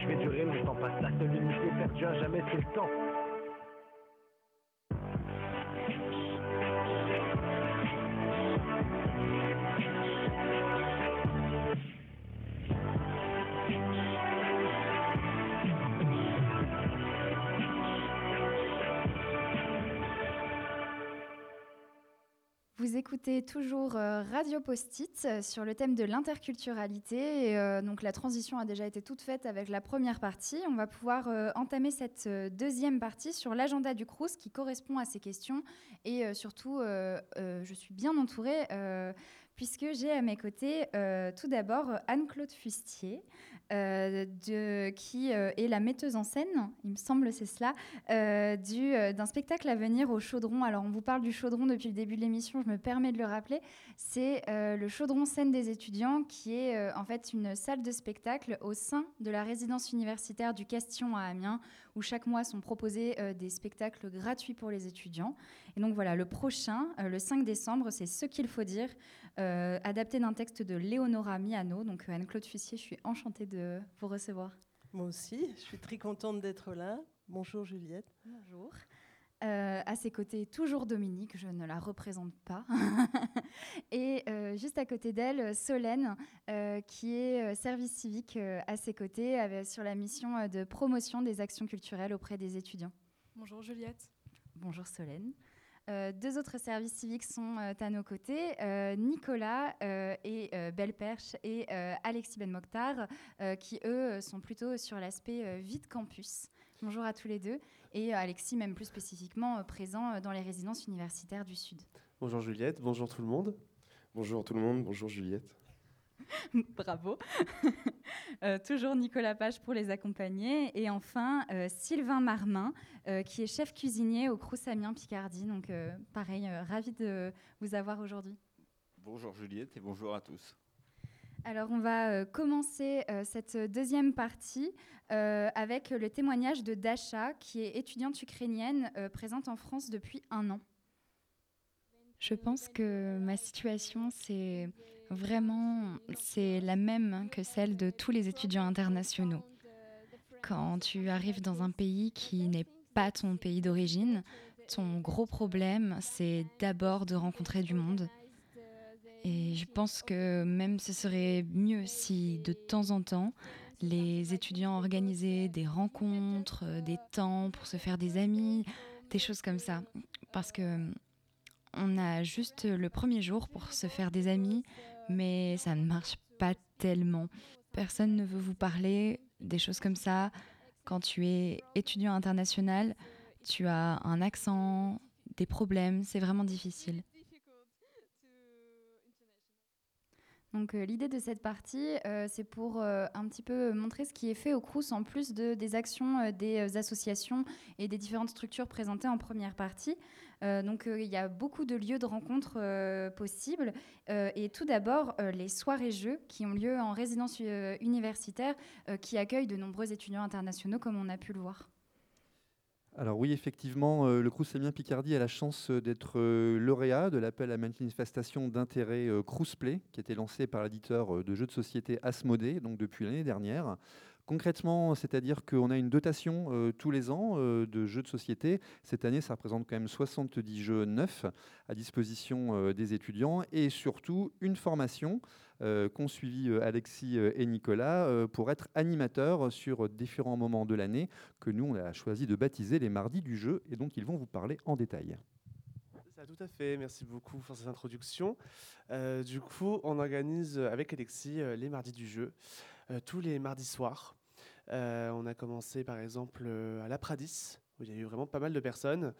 je fais durer longtemps. Passe la seule unité perdue à jamais, c'est le temps. Écoutez toujours euh, Radio Post-it euh, sur le thème de l'interculturalité. Euh, donc la transition a déjà été toute faite avec la première partie. On va pouvoir entamer cette deuxième partie sur l'agenda du Crous qui correspond à ces questions. Et surtout, je suis bien entourée puisque j'ai à mes côtés tout d'abord Anne-Claude Fustier, de- qui euh, est la metteuse en scène, il me semble c'est cela, euh, du, euh, d'un spectacle à venir au Chaudron. Alors on vous parle du Chaudron depuis le début de l'émission, je me permets de le rappeler. C'est euh, le Chaudron Scène des étudiants qui est euh, en fait une salle de spectacle au sein de la résidence universitaire du Castillon à Amiens où chaque mois sont proposés euh, des spectacles gratuits pour les étudiants. Et donc voilà, le prochain, euh, le 5 décembre, c'est Ce qu'il faut dire, euh, adapté d'un texte de Léonora Miano. Donc euh, Anne-Claude Fussier, je suis enchantée de vous recevoir. Moi aussi, je suis très contente d'être là. Bonjour Juliette. Bonjour. Euh, à ses côtés, toujours Dominique, je ne la représente pas. *laughs* Et euh, juste à côté d'elle, Solène, euh, qui est euh, service civique euh, à ses côtés avec- sur la mission euh, de promotion des actions culturelles auprès des étudiants. Bonjour Juliette. Bonjour Solène. Euh, deux autres services civiques sont euh, à nos côtés, euh, Nicolas euh, et euh, Belperche et euh, Alexis Ben Mokhtar, euh, qui eux sont plutôt sur l'aspect euh, vie de campus. Bonjour à tous les deux. et Alexis même plus spécifiquement présent dans les résidences universitaires du Sud. Bonjour Juliette, bonjour tout le monde. Bonjour tout le monde, bonjour Juliette. *laughs* Bravo. *laughs* Euh, toujours Nicolas Page pour les accompagner. Et enfin, euh, Sylvain Marmin, euh, qui est chef cuisinier au Crous Amiens Picardie. Donc, pareil, ravi de vous avoir aujourd'hui. Bonjour Juliette et bonjour à tous. Alors, on va commencer cette deuxième partie avec le témoignage de Dasha, qui est étudiante ukrainienne présente en France depuis un an. Je pense que ma situation, c'est vraiment c'est la même que celle de tous les étudiants internationaux. Quand tu arrives dans un pays qui n'est pas ton pays d'origine, ton gros problème, c'est d'abord de rencontrer du monde. Et je pense que même ce serait mieux si de temps en temps, les étudiants organisaient des rencontres, des temps pour se faire des amis, des choses comme ça. Parce que on a juste le premier jour pour se faire des amis, mais ça ne marche pas tellement. Personne ne veut vous parler des choses comme ça. Quand tu es étudiant international, tu as un accent, des problèmes, c'est vraiment difficile. Donc euh, l'idée de cette partie, euh, c'est pour euh, un petit peu montrer ce qui est fait au Crous en plus de, des actions des associations et des différentes structures présentées en première partie. donc il y a beaucoup de lieux de rencontres possibles. et tout d'abord, les soirées-jeux qui ont lieu en résidence universitaire qui accueillent de nombreux étudiants internationaux comme on a pu le voir. Alors oui, effectivement, euh, le Crous Amiens Picardie a la chance euh, d'être euh, lauréat de l'appel à manifestation d'intérêt Cruiseplay, qui a été lancé par l'éditeur de jeux de société Asmodée, donc depuis l'année dernière. Concrètement, c'est-à-dire qu'on a une dotation tous les ans de jeux de société. Cette année, ça représente quand même 70 jeux neufs à disposition des étudiants et surtout une formation euh, qu'ont suivi euh, Alexis euh, et Nicolas pour être animateurs sur différents moments de l'année que nous, on a choisi de baptiser les mardis du jeu et dont ils vont vous parler en détail. Tout à fait, merci beaucoup pour cette introduction. du coup, on organise avec Alexis les mardis du jeu, tous les mardis soirs. on a commencé par exemple à la Pradis, où il y a eu vraiment pas mal de personnes.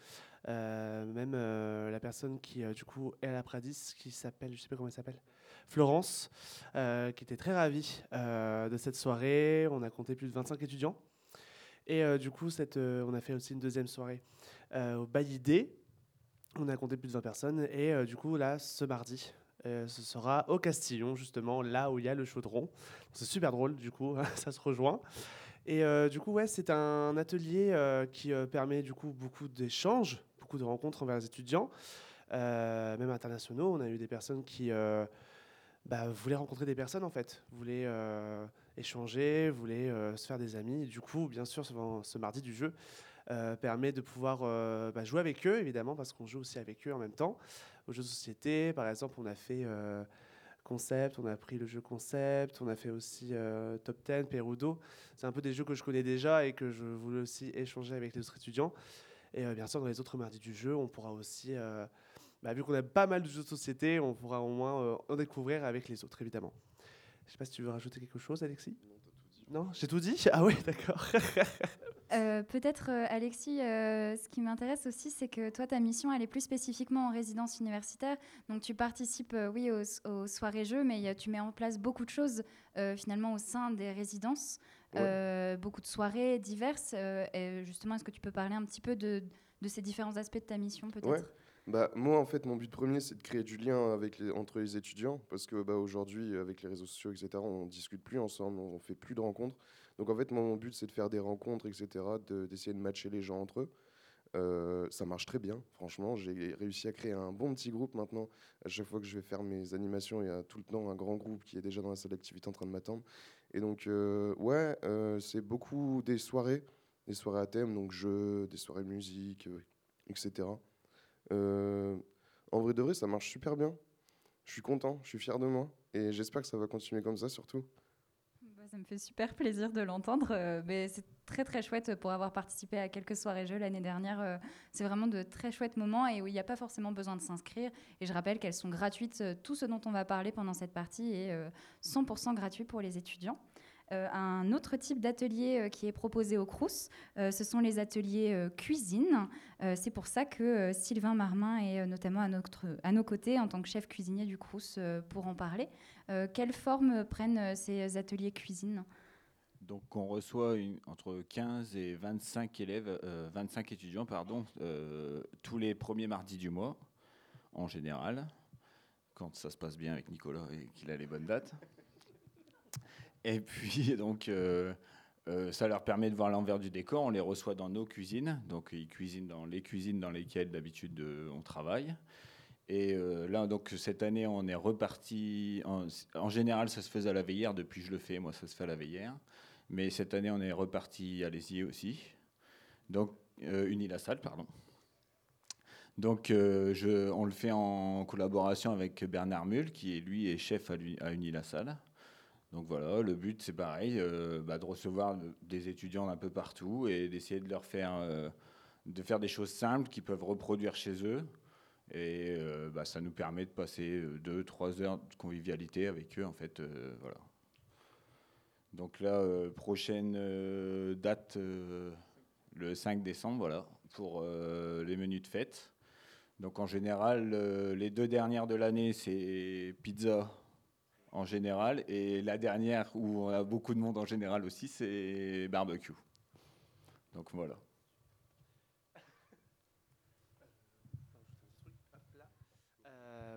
même la personne qui du coup est à la Pradis, qui s'appelle, je sais pas comment elle s'appelle, Florence, euh, qui était très ravie euh, de cette soirée. On a compté plus de 25 étudiants. Et euh, du coup, cette, on a fait aussi une deuxième soirée au Bailly On a compté plus de 20 personnes. Et du coup, là, ce mardi, ce sera au Castillon, justement, là où il y a le chaudron. C'est super drôle, du coup, *laughs* ça se rejoint. Et du coup, ouais, c'est un atelier qui permet du coup beaucoup d'échanges, beaucoup de rencontres envers les étudiants, même internationaux. On a eu des personnes qui bah, voulez rencontrer des personnes en fait, voulez euh, échanger, voulez euh, se faire des amis. du coup, bien sûr, ce, mardi du jeu euh, permet de pouvoir bah, jouer avec eux, évidemment, parce qu'on joue aussi avec eux en même temps. Aux jeux de société, par exemple, on a fait concept, on a pris le jeu concept, on a fait aussi top 10, Perudo. C'est un peu des jeux que je connais déjà et que je voulais aussi échanger avec les autres étudiants. Et bien sûr, dans les autres mardis du jeu, on pourra aussi bah, vu qu'on a pas mal de jeux de société, on pourra au moins euh, en découvrir avec les autres, évidemment. Je sais pas si tu veux rajouter quelque chose, Alexis? J'ai tout dit? Ah oui, d'accord. *laughs* Euh, peut-être, euh, Alexis, ce qui m'intéresse aussi, c'est que toi, ta mission, elle est plus spécifiquement en résidence universitaire. Donc, tu participes, oui, aux, soirées jeux, mais tu mets en place beaucoup de choses, finalement, au sein des résidences. beaucoup de soirées diverses. et justement, est-ce que tu peux parler un petit peu de, de ces différents aspects de ta mission, peut-être? Bah, moi, en fait, mon but premier, c'est de créer du lien entre les étudiants, parce que bah, aujourd'hui, avec les réseaux sociaux, etc., on discute plus ensemble, on fait plus de rencontres. Donc, en fait, mon but, c'est de faire des rencontres, etc., d'essayer de, matcher les gens entre eux. Euh, ça marche très bien, franchement. J'ai réussi à créer un bon petit groupe maintenant. À chaque fois que je vais faire mes animations, il y a tout le temps un grand groupe qui est déjà dans la salle d'activité en train de m'attendre. Et donc, euh, ouais, euh, c'est beaucoup des soirées, des soirées à thème, donc jeux, des soirées musique, etc. Euh, en vrai de vrai, ça marche super bien. Je suis content, je suis fier de moi et j'espère que ça va continuer comme ça surtout. Bah, ça me fait super plaisir de l'entendre. Euh, c'est très très chouette pour avoir participé à quelques soirées jeux l'année dernière. Euh, c'est vraiment de très chouettes moments et où il n'y a pas forcément besoin de s'inscrire. Et je rappelle qu'elles sont gratuites. Tout ce dont on va parler pendant cette partie est 100% gratuit pour les étudiants. Euh, un autre type d'atelier euh, qui est proposé au Crous. Euh, ce sont les ateliers cuisine. C'est pour ça que Sylvain Marmin est notamment à, nos côtés en tant que chef cuisinier du Crous pour en parler. Quelle forme prennent ces ateliers cuisine? Donc on reçoit entre 15 et 25 élèves, euh, 25 étudiants pardon, tous les premiers mardis du mois, en général, quand ça se passe bien avec Nicolas et qu'il a les bonnes dates. Et puis *laughs* donc euh, euh, ça leur permet de voir l'envers du décor. On les reçoit dans nos cuisines, donc ils cuisinent dans les cuisines dans lesquelles d'habitude euh, on travaille. Et là, donc cette année, on est reparti. En, général, ça se faisait à la veillère. Depuis, je le fais. Moi, ça se fait à la veillère. Mais cette année, on est reparti à l'Esier aussi. Donc, Uni-la-Salle, pardon. Donc, on le fait en collaboration avec Bernard Mull, qui lui est chef à, à Uni-la-Salle. Donc voilà, le but, c'est pareil, euh, bah, de recevoir de- des étudiants d'un peu partout et d'essayer de leur faire, euh, de faire des choses simples qu'ils peuvent reproduire chez eux. Et euh, bah, ça nous permet de passer 2-3 heures de convivialité avec eux, en fait. voilà. Donc là, prochaine date, le 5 décembre, voilà, pour les menus de fête. Donc en général, les deux dernières de l'année, c'est pizza en général. Et la dernière, où on a beaucoup de monde en général aussi, c'est barbecue. Donc voilà.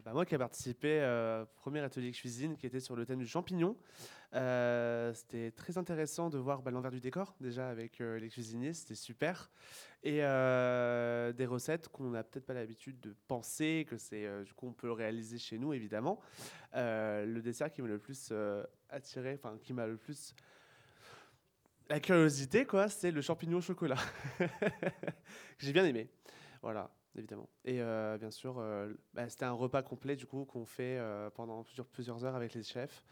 Bah, moi qui ai participé euh, au premier atelier cuisine qui était sur le thème du champignon, euh, c'était très intéressant de voir bah, l'envers du décor déjà avec euh, les cuisiniers, c'était super. Et des recettes qu'on n'a peut-être pas l'habitude de penser, que c'est du coup on peut réaliser chez nous évidemment. Le dessert qui m'a le plus attiré, enfin qui m'a le plus la curiosité, quoi, c'est le champignon au chocolat. *laughs* J'ai bien aimé. Voilà, évidemment. Et euh, bien sûr, euh, bah, c'était un repas complet, du coup, qu'on fait euh, pendant plusieurs, plusieurs heures avec les chefs.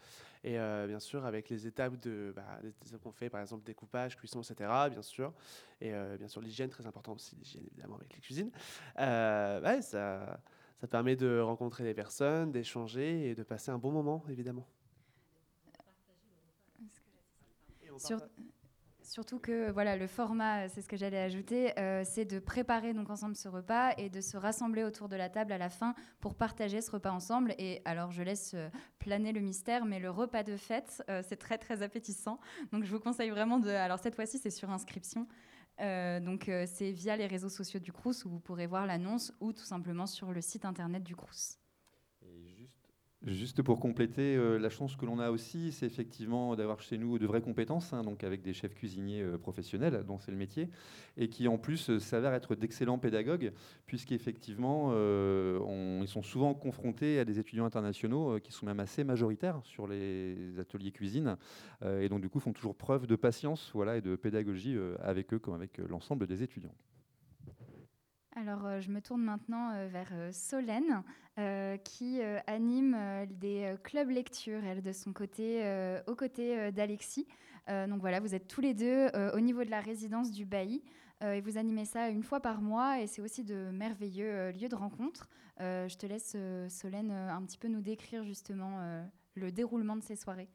Et euh, bien sûr, avec les étapes de, bah, les qu'on fait, par exemple, découpage, cuisson, etc., bien sûr. Et euh, bien sûr, l'hygiène, très important aussi, l'hygiène, évidemment, avec les cuisines. Euh, ça, ça permet de rencontrer des personnes, d'échanger et de passer un bon moment, évidemment. Sur- Surtout que voilà, le format, c'est ce que j'allais ajouter, euh, c'est de préparer donc ensemble ce repas et de se rassembler autour de la table à la fin pour partager ce repas ensemble. Et alors je laisse euh, planer le mystère, mais le repas de fête, euh, c'est très très appétissant. Donc je vous conseille vraiment de. Alors cette fois-ci, c'est sur inscription. Euh, donc euh, c'est via les réseaux sociaux du Crous où vous pourrez voir l'annonce ou tout simplement sur le site internet du Crous. Juste pour compléter, euh, la chance que l'on a aussi, c'est effectivement d'avoir chez nous de vraies compétences, hein, donc avec des chefs cuisiniers euh, professionnels, dont c'est le métier, et qui en plus euh, s'avèrent être d'excellents pédagogues, puisqu'effectivement, ils sont souvent confrontés à des étudiants internationaux qui sont même assez majoritaires sur les ateliers cuisine, et donc du coup font toujours preuve de patience voilà, et de pédagogie avec eux comme avec l'ensemble des étudiants. Alors, euh, je me tourne maintenant euh, vers euh, Solène, qui anime des clubs lecture, elle, de son côté, aux côtés d'Alexis. Donc voilà, vous êtes tous les deux au niveau de la résidence du Bailly. et vous animez ça une fois par mois, et c'est aussi de merveilleux lieux de rencontre. Je te laisse, Solène, un petit peu nous décrire justement le déroulement de ces soirées.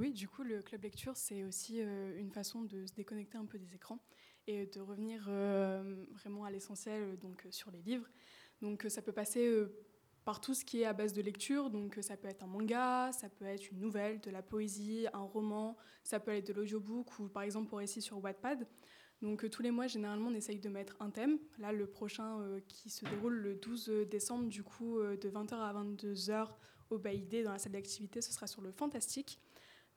Oui, du coup, le club lecture, c'est aussi une façon de se déconnecter un peu des écrans et de revenir euh, vraiment à l'essentiel, euh, donc euh, sur les livres. Donc, ça peut passer par tout ce qui est à base de lecture. Donc, ça peut être un manga, ça peut être une nouvelle, de la poésie, un roman, ça peut être de l'audiobook ou par exemple pour récits sur Wattpad. Donc, tous les mois, généralement, on essaye de mettre un thème. Là, le prochain qui se déroule le 12 décembre, du coup, de 20h à 22h au Baïdé dans la salle d'activité, ce sera sur le fantastique.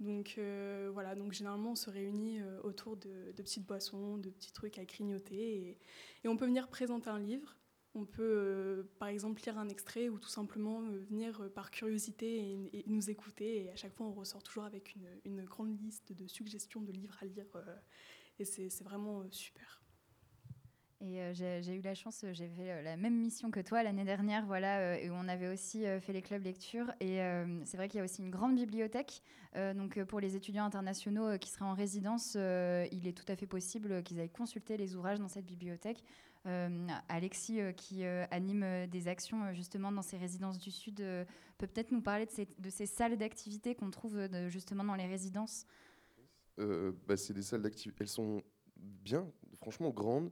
Donc euh, voilà, donc généralement on se réunit euh, autour de, petites boissons, de petits trucs à grignoter et, on peut venir présenter un livre. On peut euh, par exemple lire un extrait ou tout simplement venir par curiosité et, nous écouter. Et à chaque fois on ressort toujours avec une, grande liste de suggestions de livres à lire et c'est vraiment super. Euh, j'ai eu la chance, euh, j'ai fait euh, la même mission que toi l'année dernière, où on avait aussi fait les clubs lecture. Et c'est vrai qu'il y a aussi une grande bibliothèque. Donc pour les étudiants internationaux qui seraient en résidence, il est tout à fait possible qu'ils aillent consulter les ouvrages dans cette bibliothèque. Alexis, qui anime des actions justement dans ces résidences du Sud, peut peut-être nous parler de ces, salles d'activité qu'on trouve justement dans les résidences? bah, c'est des salles d'activité. Elles sont bien, franchement grandes.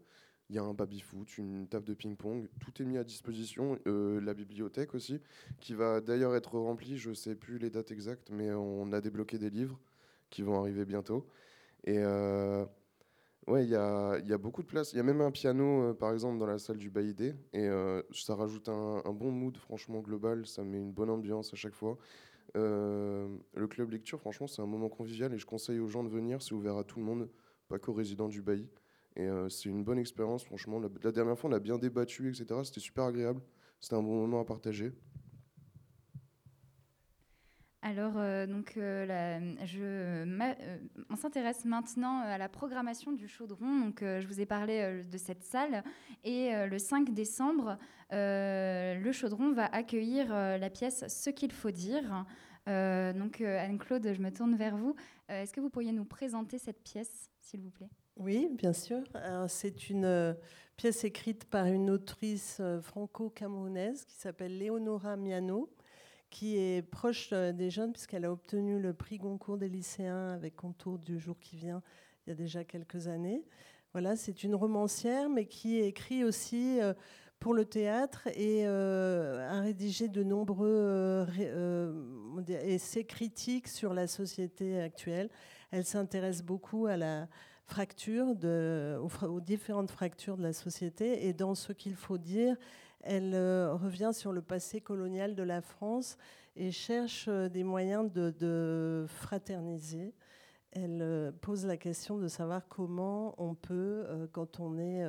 Il y a un baby-foot, une table de ping-pong, tout est mis à disposition. Euh, la bibliothèque aussi, qui va d'ailleurs être remplie, je ne sais plus les dates exactes, mais on a débloqué des livres qui vont arriver bientôt. Et euh, ouais, il y a, beaucoup de place. Il y a même un piano, par exemple, dans la salle du Baïdé. Et ça rajoute un, un, bon mood, franchement, global. Ça met une bonne ambiance à chaque fois. le club lecture, franchement, c'est un moment convivial et je conseille aux gens de venir. C'est ouvert à tout le monde, pas qu'aux résidents du Bailly. Et euh, c'est une bonne expérience, franchement. La, dernière fois, on a bien débattu, etc. C'était super agréable. C'était un bon moment à partager. Alors, euh, donc, euh, on s'intéresse maintenant à la programmation du Chaudron. Donc, je vous ai parlé de cette salle. Et le 5 décembre, le Chaudron va accueillir la pièce Ce qu'il faut dire. Donc, Anne-Claude, je me tourne vers vous. Est-ce que vous pourriez nous présenter cette pièce, s'il vous plaît? Oui, bien sûr. C'est une euh, pièce écrite par une autrice euh, franco-camerounaise qui s'appelle Léonora Miano, qui est proche euh, des jeunes puisqu'elle a obtenu le prix Goncourt des lycéens avec Contour du jour qui vient il y a déjà quelques années. Voilà, c'est une romancière, mais qui écrit aussi pour le théâtre et a rédigé de nombreux essais critiques sur la société actuelle. Elle s'intéresse beaucoup à la fractures, de, aux, différentes fractures de la société. Et dans ce qu'il faut dire, elle euh, revient sur le passé colonial de la France et cherche euh, des moyens de, fraterniser. Elle euh, pose la question de savoir comment on peut, quand on est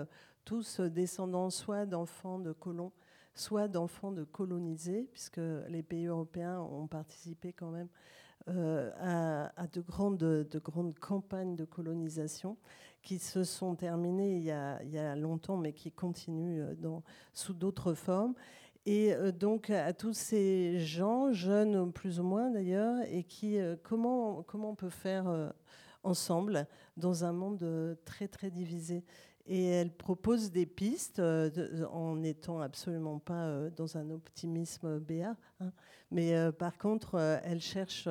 tous descendants soit d'enfants de colons, soit d'enfants de colonisés, puisque les pays européens ont participé quand même euh, à, de, grandes, de grandes campagnes de colonisation qui se sont terminées il y a, longtemps, mais qui continuent euh, sous d'autres formes. Et euh, donc à tous ces gens, jeunes plus ou moins d'ailleurs, et qui comment comment on peut faire ensemble dans un monde très très divisé? Et elle propose des pistes euh, en n'étant absolument pas euh, dans un optimisme béat. Hein. Mais euh, par contre, elle cherche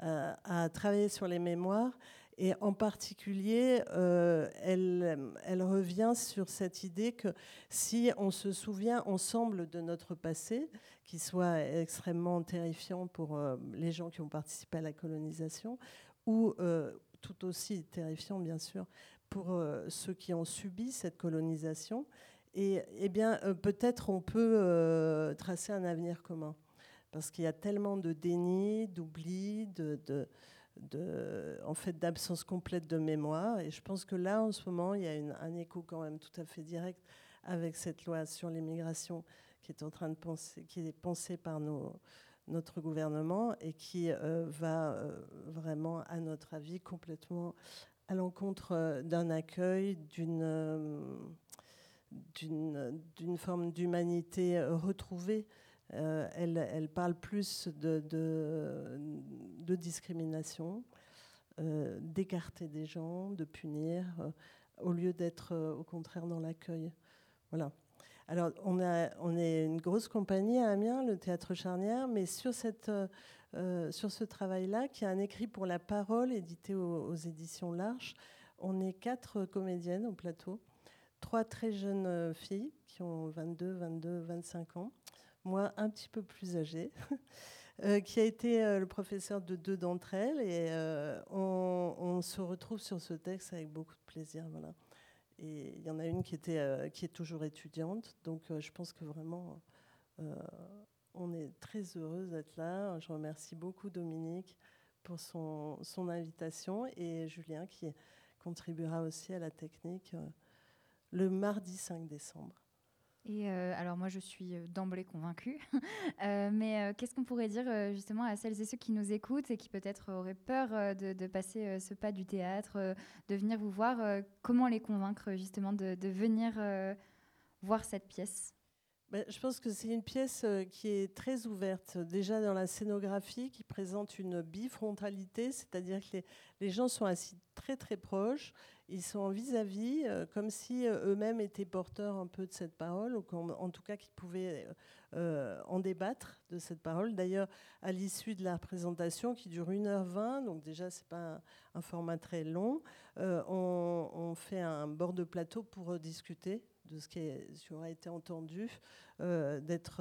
à travailler sur les mémoires. Et en particulier, elle, elle, revient sur cette idée que si on se souvient ensemble de notre passé, qui soit extrêmement terrifiant pour les gens qui ont participé à la colonisation, ou tout aussi terrifiant, bien sûr, pour euh, ceux qui ont subi cette colonisation. Et eh bien, euh, peut-être on peut euh, tracer un avenir commun. Parce qu'il y a tellement de déni, d'oubli, de, de, en fait, d'absence complète de mémoire. Et je pense que là, en ce moment, il y a une, un écho quand même tout à fait direct avec cette loi sur l'immigration qui est en train de penser, qui est pensée par nos, notre gouvernement et qui va vraiment, à notre avis, complètement à l'encontre euh, d'un accueil, euh, d'une d'une forme d'humanité euh, retrouvée. elle, parle plus de, discrimination, d'écarter des gens, de punir, au lieu d'être au contraire dans l'accueil. Voilà. Alors, on est une grosse compagnie à Amiens, le Théâtre Charnière, mais sur cette euh, sur ce travail-là, qui est un écrit pour la parole édité aux, éditions L'Arche. On est quatre comédiennes au plateau, trois très jeunes euh, filles qui ont 22, 22, 25 ans, moi un petit peu plus âgée. *laughs* Euh, qui a été le professeur de deux d'entre elles. Et on, se retrouve sur ce texte avec beaucoup de plaisir. Voilà. Et il y en a une qui, était, qui est toujours étudiante. Donc je pense que vraiment, on est très heureuse d'être là. Je remercie beaucoup Dominique pour son, son, invitation et Julien qui contribuera aussi à la technique euh, le mardi 5 décembre. Et euh, alors moi je suis euh, d'emblée convaincue, *laughs* mais qu'est-ce qu'on pourrait dire justement à celles et ceux qui nous écoutent et qui peut-être auraient peur de, passer ce pas du théâtre, de venir vous voir Comment les convaincre justement de venir voir cette pièce? Je pense que c'est une pièce euh, qui est très ouverte. Déjà dans la scénographie, qui présente une bifrontalité, c'est-à-dire que les, gens sont assis très très proches, ils sont en vis-à-vis, euh, comme si euh, eux-mêmes étaient porteurs un peu de cette parole, ou en, tout cas qu'ils pouvaient en débattre de cette parole. D'ailleurs, à l'issue de la représentation, qui dure 1h20, donc déjà c'est pas un, format très long, on, fait un bord de plateau pour discuter de ce qui, est- aura été entendu, euh, d'être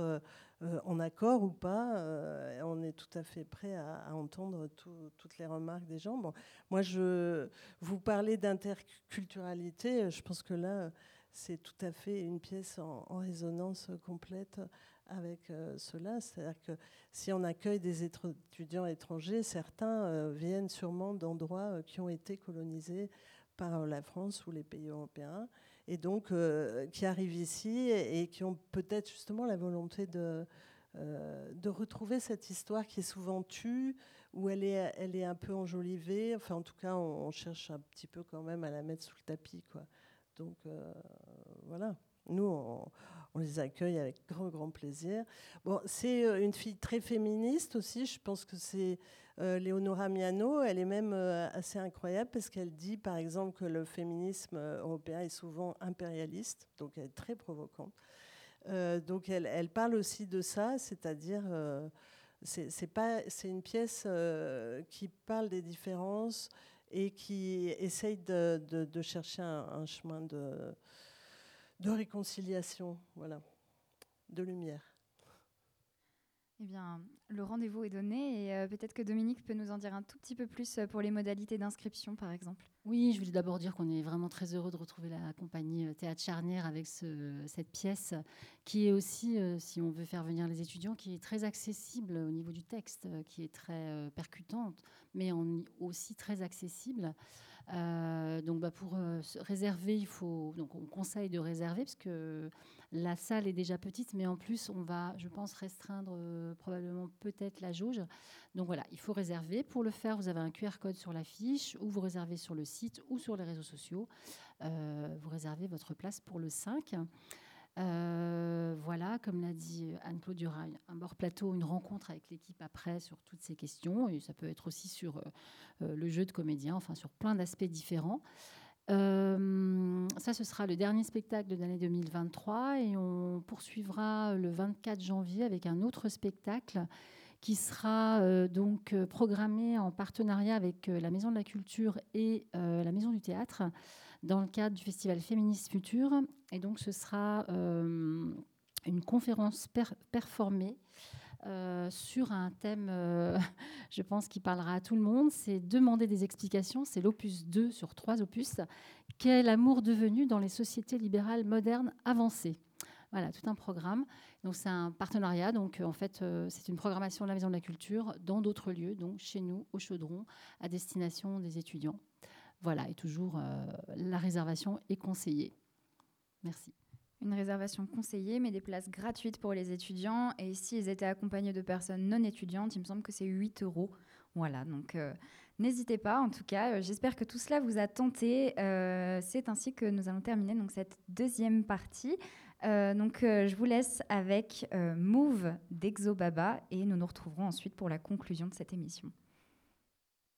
euh, en accord ou pas. euh, on est tout à fait prêt à, entendre tout- toutes les remarques des gens. Bon, moi, je vous parlez d'interculturalité. Je pense que là, c'est tout à fait une pièce en, résonance complète avec cela. C'est-à-dire que si on accueille des étudiants étrangers, certains viennent sûrement d'endroits qui ont été colonisés par la France ou les pays européens, et donc euh, qui arrivent ici et, qui ont peut-être justement la volonté de, euh, de retrouver cette histoire qui est souvent tue, où elle est, elle est un peu enjolivée. Enfin, en tout cas, on, cherche un petit peu quand même à la mettre sous le tapis. Quoi. Donc euh, voilà, nous, on, les accueille avec grand, grand plaisir. Bon, c'est une fille très féministe aussi. Je pense que c'est euh, Leonora Miano. Elle est même euh, assez incroyable parce qu'elle dit, par exemple, que le féminisme euh, européen est souvent impérialiste. Donc, elle est très provocante. Euh, donc, elle, parle aussi de ça, c'est-à-dire. euh, c'est une pièce qui parle des différences et qui essaye de chercher un, un chemin de, de réconciliation, voilà, de lumière. Eh bien, le rendez-vous est donné et euh, peut-être que Dominique peut nous en dire un tout petit peu plus euh, pour les modalités d'inscription, par exemple. Oui, je voulais d'abord dire qu'on est vraiment très heureux de retrouver la compagnie euh, Théâtre Charnière avec ce- cette pièce qui est aussi, si on veut faire venir les étudiants, qui est très accessible au niveau du texte, qui est très percutante, mais aussi très accessible. Euh, donc bah, pour euh, se réserver, il faut donc on conseille de réserver parce que la salle est déjà petite, mais en plus on va, je pense, restreindre euh, probablement peut-être la jauge. Donc voilà, il faut réserver. Pour le faire, vous avez un QR code sur l'affiche ou vous réservez sur le site ou sur les réseaux sociaux. Vous réservez votre place pour le 5. Euh, voilà, comme l'a dit Anne-Claude, il y aura un bord plateau, une rencontre avec l'équipe après sur toutes ces questions. Et ça peut être aussi sur euh, euh, le jeu de comédien, enfin sur plein d'aspects différents. Euh, ça, ce sera le dernier spectacle de l'année 2023 et on poursuivra le 24 janvier avec un autre spectacle qui sera euh, donc euh, programmé en partenariat avec euh, la Maison de la Culture et euh, la Maison du Théâtre dans le cadre du Festival Féministe Futur. Et donc, ce sera euh, une conférence per- performée euh, sur un thème, euh, *laughs* je pense, qui parlera à tout le monde. C'est demander des explications. C'est l'opus 2 sur trois opus. Qu'est l'amour devenu dans les sociétés libérales modernes avancées? Voilà, tout un programme. Donc c'est un partenariat. Donc en fait, c'est une programmation de la Maison de la Culture dans d'autres lieux, donc chez nous, au Chaudron, à destination des étudiants. Voilà, et toujours euh, la réservation est conseillée. Merci. Une réservation conseillée, mais des places gratuites pour les étudiants. Et si ils étaient accompagnés de personnes non étudiantes, il me semble que c'est 8 euros. Voilà, donc euh, n'hésitez pas. En tout cas, euh, j'espère que tout cela vous a tenté. C'est ainsi que nous allons terminer donc, cette deuxième partie. Donc, je vous laisse avec Move d'Exo Baba et nous nous retrouverons ensuite pour la conclusion de cette émission.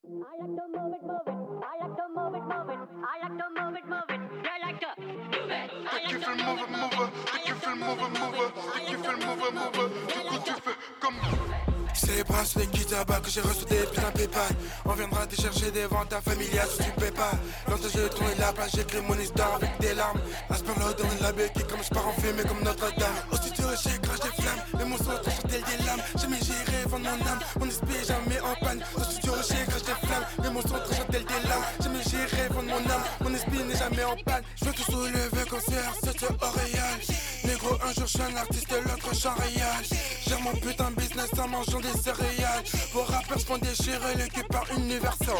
I like to move it, move it. I like to move it, move it. I like to move it, move it. I like to move it. I like to move it, move it. Tu fais le move it, move it. Tu fais le move it, move it. Du coup, tu fais comme C'est les kits à bas que j'ai reçu des putains PayPal. On viendra te chercher des ventes à familiales si tu paies pas. Longtemps j'ai tourné la plage, j'écris mon histoire avec des larmes. Asperlo dans la béquille comme je pars en fumée comme Notre-Dame. Au studio, j'ai crache des flammes. Les sont tranchés tel des lames. Jamais j'irai vendre mon âme. Mon esprit jamais en panne. Au studio, j'ai crache des flammes. Les sont tranchés tel des lames. Jamais j'irai vendre mon âme. Esprit n'est jamais en panne. Je veux te soulever comme CR7 sur Auréal. Négro, un jour je suis un artiste, l'autre je réal. Gère mon putain business en mangeant des céréales. Vos rappeurs se font déchirer le par Universal.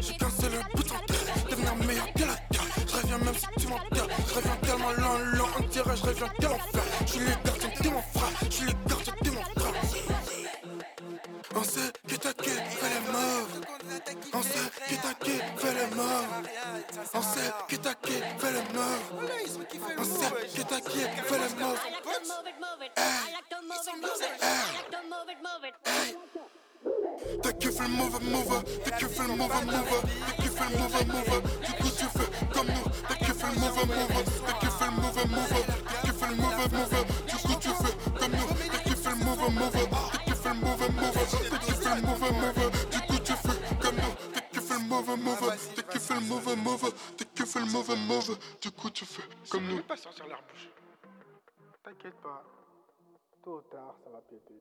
Je cancelle le putain de devenir meilleur que la terre. Je reviens même si tu m'enterres. Je reviens tellement lent, lent, on dirait, je reviens de l'enfer. Je suis le gardien de mon frère, je suis le gardien de mon frère. On sait qui moves. On sait que t'as qui fait les moves. On sait que t'as qui fait les moves. On sait que t'as qui fait les moves. T'as kiffé le mauvais mover, t'as kiffé le mauvais mover, t'as kiffé le mauvais mover, du coup tu fais comme nous, t'as kiffé le mauvais mover, t'as kiffé le mauvais mover, t'as kiffé le mauvais mover, mover, t'as kiffé le mauvais mover, t'as kiffé le mauvais mover, du coup tu fais comme nous. pas sortir leur bouche. T'inquiète pas. Tôt ou tard, ça va péter.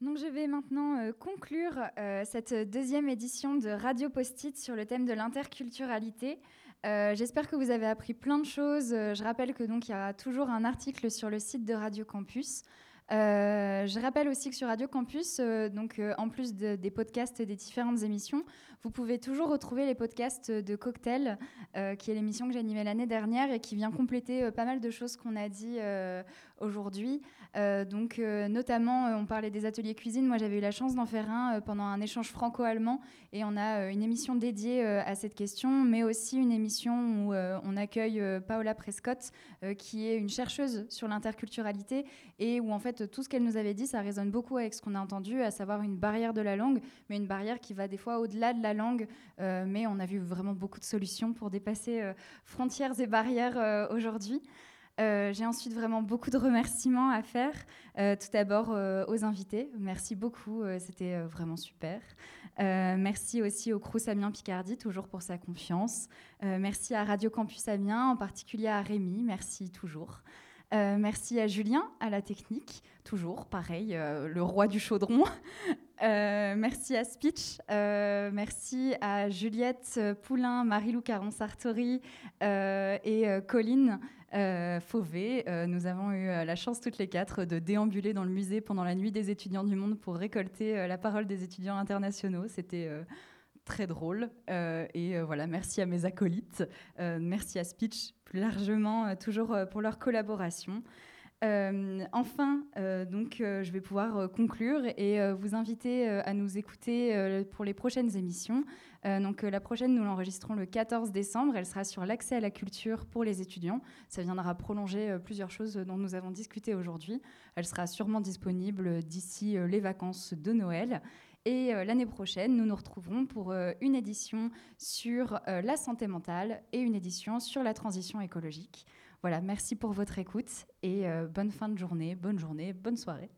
Donc je vais maintenant euh, conclure euh, cette deuxième édition de Radio Post-it sur le thème de l'interculturalité. Euh, J'espère que vous avez appris plein de choses. Je rappelle que donc il y a toujours un article sur le site de Radio Campus. Euh, je rappelle aussi que sur Radio Campus, euh, donc euh, en plus de- des podcasts des différentes émissions, vous pouvez toujours retrouver les podcasts de Cocktail, euh, qui est l'émission que animée l'année dernière et qui vient compléter euh, pas mal de choses qu'on a dit euh, aujourd'hui. Donc notamment, on parlait des ateliers cuisine. Moi, j'avais eu la chance d'en faire un pendant un échange franco-allemand et on a une émission dédiée à cette question, mais aussi une émission où on accueille Paola Prescott, qui est une chercheuse sur l'interculturalité et où en fait tout ce qu'elle nous avait dit, ça résonne beaucoup avec ce qu'on a entendu, à savoir une barrière de la langue, mais une barrière qui va des fois au-delà de la langue. Euh, mais on a vu vraiment beaucoup de solutions pour dépasser euh, frontières et barrières euh, aujourd'hui. J'ai ensuite vraiment beaucoup de remerciements à faire. Tout d'abord aux invités. Merci beaucoup, c'était vraiment super. Merci aussi au Crous Amiens Picardie, toujours pour sa confiance. Merci à Radio Campus Amiens, en particulier à Rémi, merci toujours. Euh, merci à Julien, à la technique, toujours pareil, euh, le roi du chaudron. *laughs* Euh, merci à Speech, merci à Juliette Poulain, Marie-Lou Caron-Sartori et Colline Fauvé. Nous avons eu la chance toutes les quatre de déambuler dans le musée pendant la nuit des étudiants du monde pour récolter la parole des étudiants internationaux. C'était très drôle. Euh, et euh, voilà, merci à mes acolytes, Euh, merci à Speech plus largement, toujours pour leur collaboration. Enfin, donc, je vais pouvoir conclure et vous inviter à nous écouter pour les prochaines émissions. Donc, la prochaine, nous l'enregistrons le 14 décembre. Elle sera sur l'accès à la culture pour les étudiants. Ça viendra prolonger plusieurs choses dont nous avons discuté aujourd'hui. Elle sera sûrement disponible d'ici les vacances de Noël. Et euh, l'année prochaine, nous nous retrouverons pour euh, une édition sur euh, la santé mentale et une édition sur la transition écologique. Voilà, merci pour votre écoute et bonne fin de journée, bonne journée, bonne soirée.